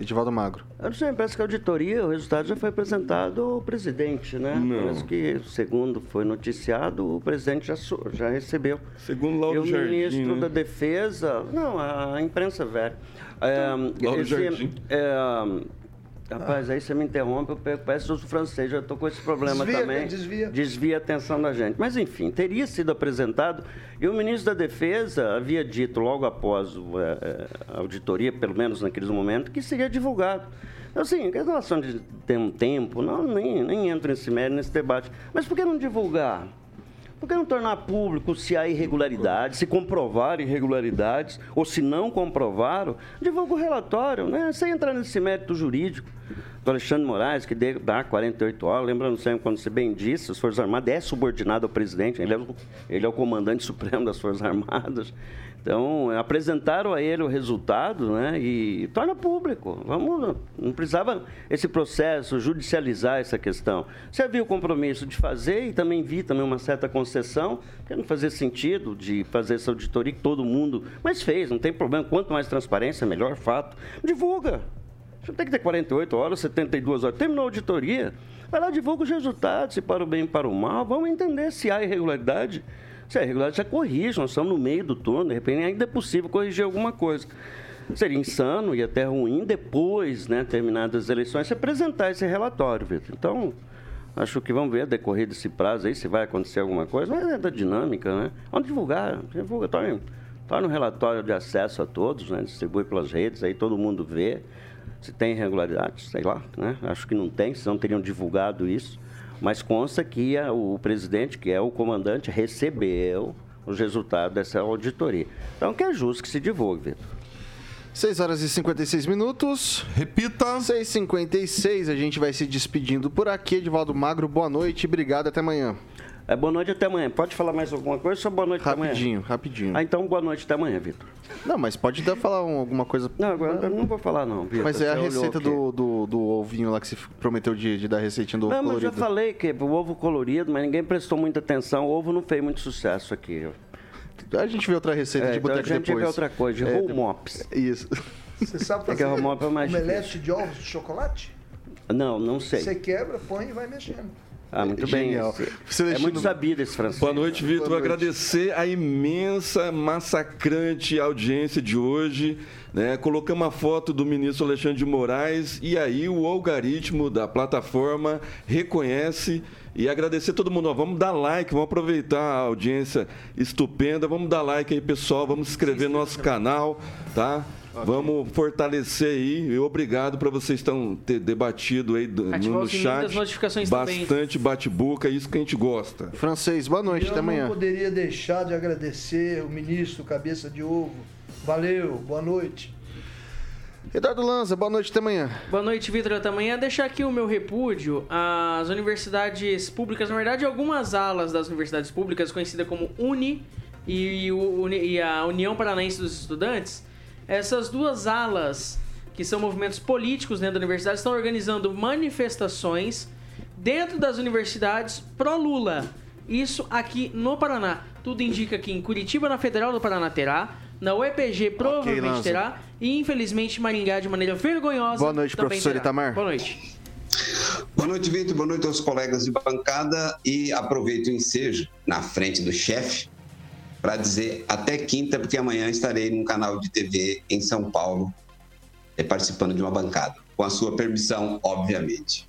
Edivaldo Magro. Eu não sei, parece que a auditoria, o resultado já foi apresentado ao presidente, né? Não. Parece que, segundo foi noticiado, o presidente já, já recebeu. Segundo E Lauro o Jardim, ministro né? da Defesa, não, a imprensa velha. É, Lauro esse, Jardim. é, Rapaz, aí você me interrompe, eu pego, parece que eu sou francês, já estou com esse problema Desvia, também. desvia. Desvia a atenção da gente. Mas, enfim, teria sido apresentado, e o ministro da Defesa havia dito logo após eh, eh, a auditoria, pelo menos naqueles momentos, que seria divulgado. Assim, em relação de ter um tempo, não, nem, nem entro nesse mérito, nesse debate. Mas por que não divulgar? Por que não tornar público se há irregularidades, se comprovar irregularidades, ou se não comprovaram, divulga o relatório, né? Sem entrar nesse mérito jurídico Alexandre Moraes, que dá 48 horas, lembrando sempre, quando você bem disse, as Forças Armadas é subordinado ao presidente, ele é, ele é o comandante supremo das Forças Armadas. Então, apresentaram a ele o resultado né, e torna público. Vamos, não precisava esse processo judicializar essa questão. Você havia o compromisso de fazer e também vi também uma certa concessão, porque não fazia sentido de fazer essa auditoria que todo mundo. Mas fez, não tem problema. Quanto mais transparência, melhor fato. Divulga. Você tem que ter 48 horas, 72 horas. Terminou a auditoria. Vai lá, divulga os resultados, se para o bem e para o mal. Vamos entender se há irregularidade. Se é irregularidade, já corrige. Nós estamos no meio do turno, de repente ainda é possível corrigir alguma coisa. Seria insano e até ruim depois, né, terminadas as eleições, se apresentar esse relatório, Vitor. Então, acho que vamos ver a decorrer desse prazo aí, se vai acontecer alguma coisa, mas é da dinâmica, né? Vamos divulgar, divulga, torna, torna um relatório de acesso a todos, né? Distribui pelas redes, aí todo mundo vê se tem irregularidade, sei lá, né? Acho que não tem, senão teriam divulgado isso. Mas consta que a, o presidente, que é o comandante, recebeu os resultados dessa auditoria. Então, que é justo que se divulgue, Vitor. 6 horas e 56 minutos. Repita. 6h56, a gente vai se despedindo por aqui. Edivaldo Magro, boa noite, obrigado, até amanhã. É, boa noite até amanhã. Pode falar mais alguma coisa ou só boa noite até amanhã? Rapidinho, rapidinho. Ah, então boa noite até amanhã, Vitor. Não, mas pode até falar um- alguma coisa. Não, agora eu não vou falar não, Vitor. Mas é a receita do, do, do ovinho lá que você prometeu de, de dar a receitinha do ovo Não, mas eu já colorido. falei que o ovo colorido, mas ninguém prestou muita atenção. O ovo não fez muito sucesso aqui. A gente vê outra receita É, de então a boteco gente depois. vê outra coisa, de É, roll mops. Isso. Você sabe É que fazer a Romop é mais omelete de ovos de chocolate? Não, não sei. Você quebra, põe e vai mexendo. Ah, muito Genial. bem. Você É deixando- muito sabido esse francês. Boa noite, Vitor. Boa noite. Agradecer a imensa, massacrante audiência de hoje. Né? Colocamos a foto do ministro Alexandre de Moraes e aí o algoritmo da plataforma reconhece e agradecer a todo mundo. Ó, vamos dar like, vamos aproveitar a audiência estupenda. Vamos dar like aí, pessoal. Vamos se inscrever no nosso canal, tá? Vamos fortalecer aí. E obrigado para vocês estão ter debatido aí do- no, no chat. Bastante bate-boca, é isso que a gente gosta. Francês, boa noite, Eu até amanhã. não poderia deixar de agradecer o ministro Cabeça de Ovo. Valeu, boa noite. Eduardo Lanza, boa noite, até amanhã. Boa noite, Vitor. Até amanhã. Deixar aqui o meu repúdio às universidades públicas, na verdade, algumas alas das universidades públicas, conhecida como UNI e, o- e a União Paranaense dos Estudantes. Essas duas alas, que são movimentos políticos dentro da universidade, estão organizando manifestações dentro das universidades pró-Lula. Isso aqui no Paraná. Tudo indica que em Curitiba, na Federal do Paraná, terá. Na UEPG provavelmente Lanza. terá. E infelizmente Maringá de maneira vergonhosa. Boa noite, professor terá. Itamar. Boa noite. Boa noite, Vitor. Boa noite aos colegas de bancada. E aproveito o ensejo na frente do chefe para dizer até quinta, porque amanhã estarei num canal de TV em São Paulo, eh, participando de uma bancada. Com a sua permissão, obviamente.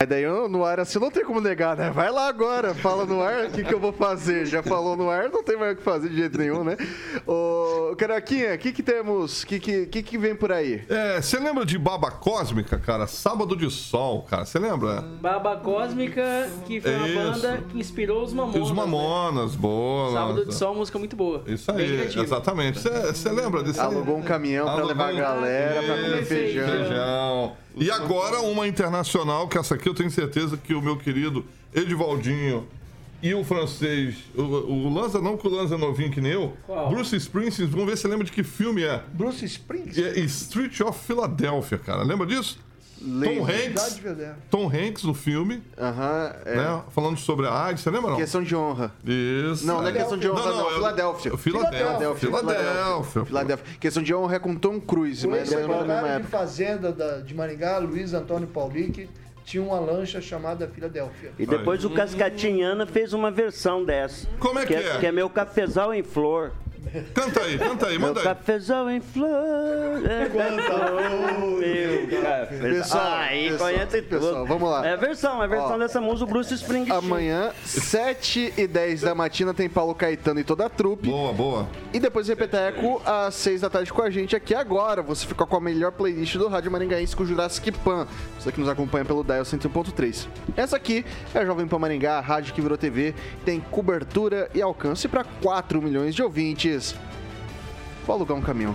Aí daí eu, no ar assim não tem como negar, né? Vai lá agora, fala no ar, o que, que eu vou fazer? Já falou no ar, não tem mais o que fazer de jeito nenhum, né? Ô, Caraquinha, o que que temos? O que, que, que que vem por aí? É, você lembra de Baba Cósmica, cara? Sábado de Sol, cara. Você lembra? Baba Cósmica, que foi uma Isso. banda que inspirou os Mamonas. Os né? Mamonas, boa. Sábado de Sol, música muito boa. Isso aí, exatamente. Você lembra desse Alugou um caminhão pra Alugou levar a galera pra comer feijão. feijão. E agora uma internacional, que essa aqui eu tenho certeza que o meu querido Edivaldinho e o francês, o, o Lanza não, que o Lanza é novinho que nem eu, Qual? Bruce Springsteen, vamos ver se você lembra de que filme é. Bruce Springs. É Street of Philadelphia, cara. Lembra disso? Tom Hanks. Tom Hanks no filme, Aham, é. né? Falando sobre a AIDS, você lembra não? Questão de honra. Isso. Não, não é questão de honra, não. é o- Filadélfia. Filadélfia. Filadélfia. Filadélfia. Questão de honra é com Tom Cruise, mas não é na de. Fazenda da- de Maringá, Luiz Antônio Paulic, tinha uma lancha chamada Filadélfia. E depois o Cascatinhana fez uma versão dessa. Como é que é? Que é meu cafezal em flor. Canta aí, canta aí, Meu manda aí. cafezão em flor. É meu cafezão. Pessoal, aí pessoal, conhece tudo. pessoal, vamos lá. É versão, é versão Ó. dessa música, o Bruce Springsteen. Amanhã, 7 e 10 da matina, tem Paulo Caetano e toda a trupe. Boa, boa. E depois Repeteco às 6 da tarde com a gente aqui agora. Você fica com a melhor playlist do Rádio Maringaense com o Jurassic Pan. Você que nos acompanha pelo Dial 101.3. Essa aqui é a Jovem Pan Maringá, a rádio que virou TV, tem cobertura e alcance para 4 milhões de ouvintes. Vou alugar um caminhão.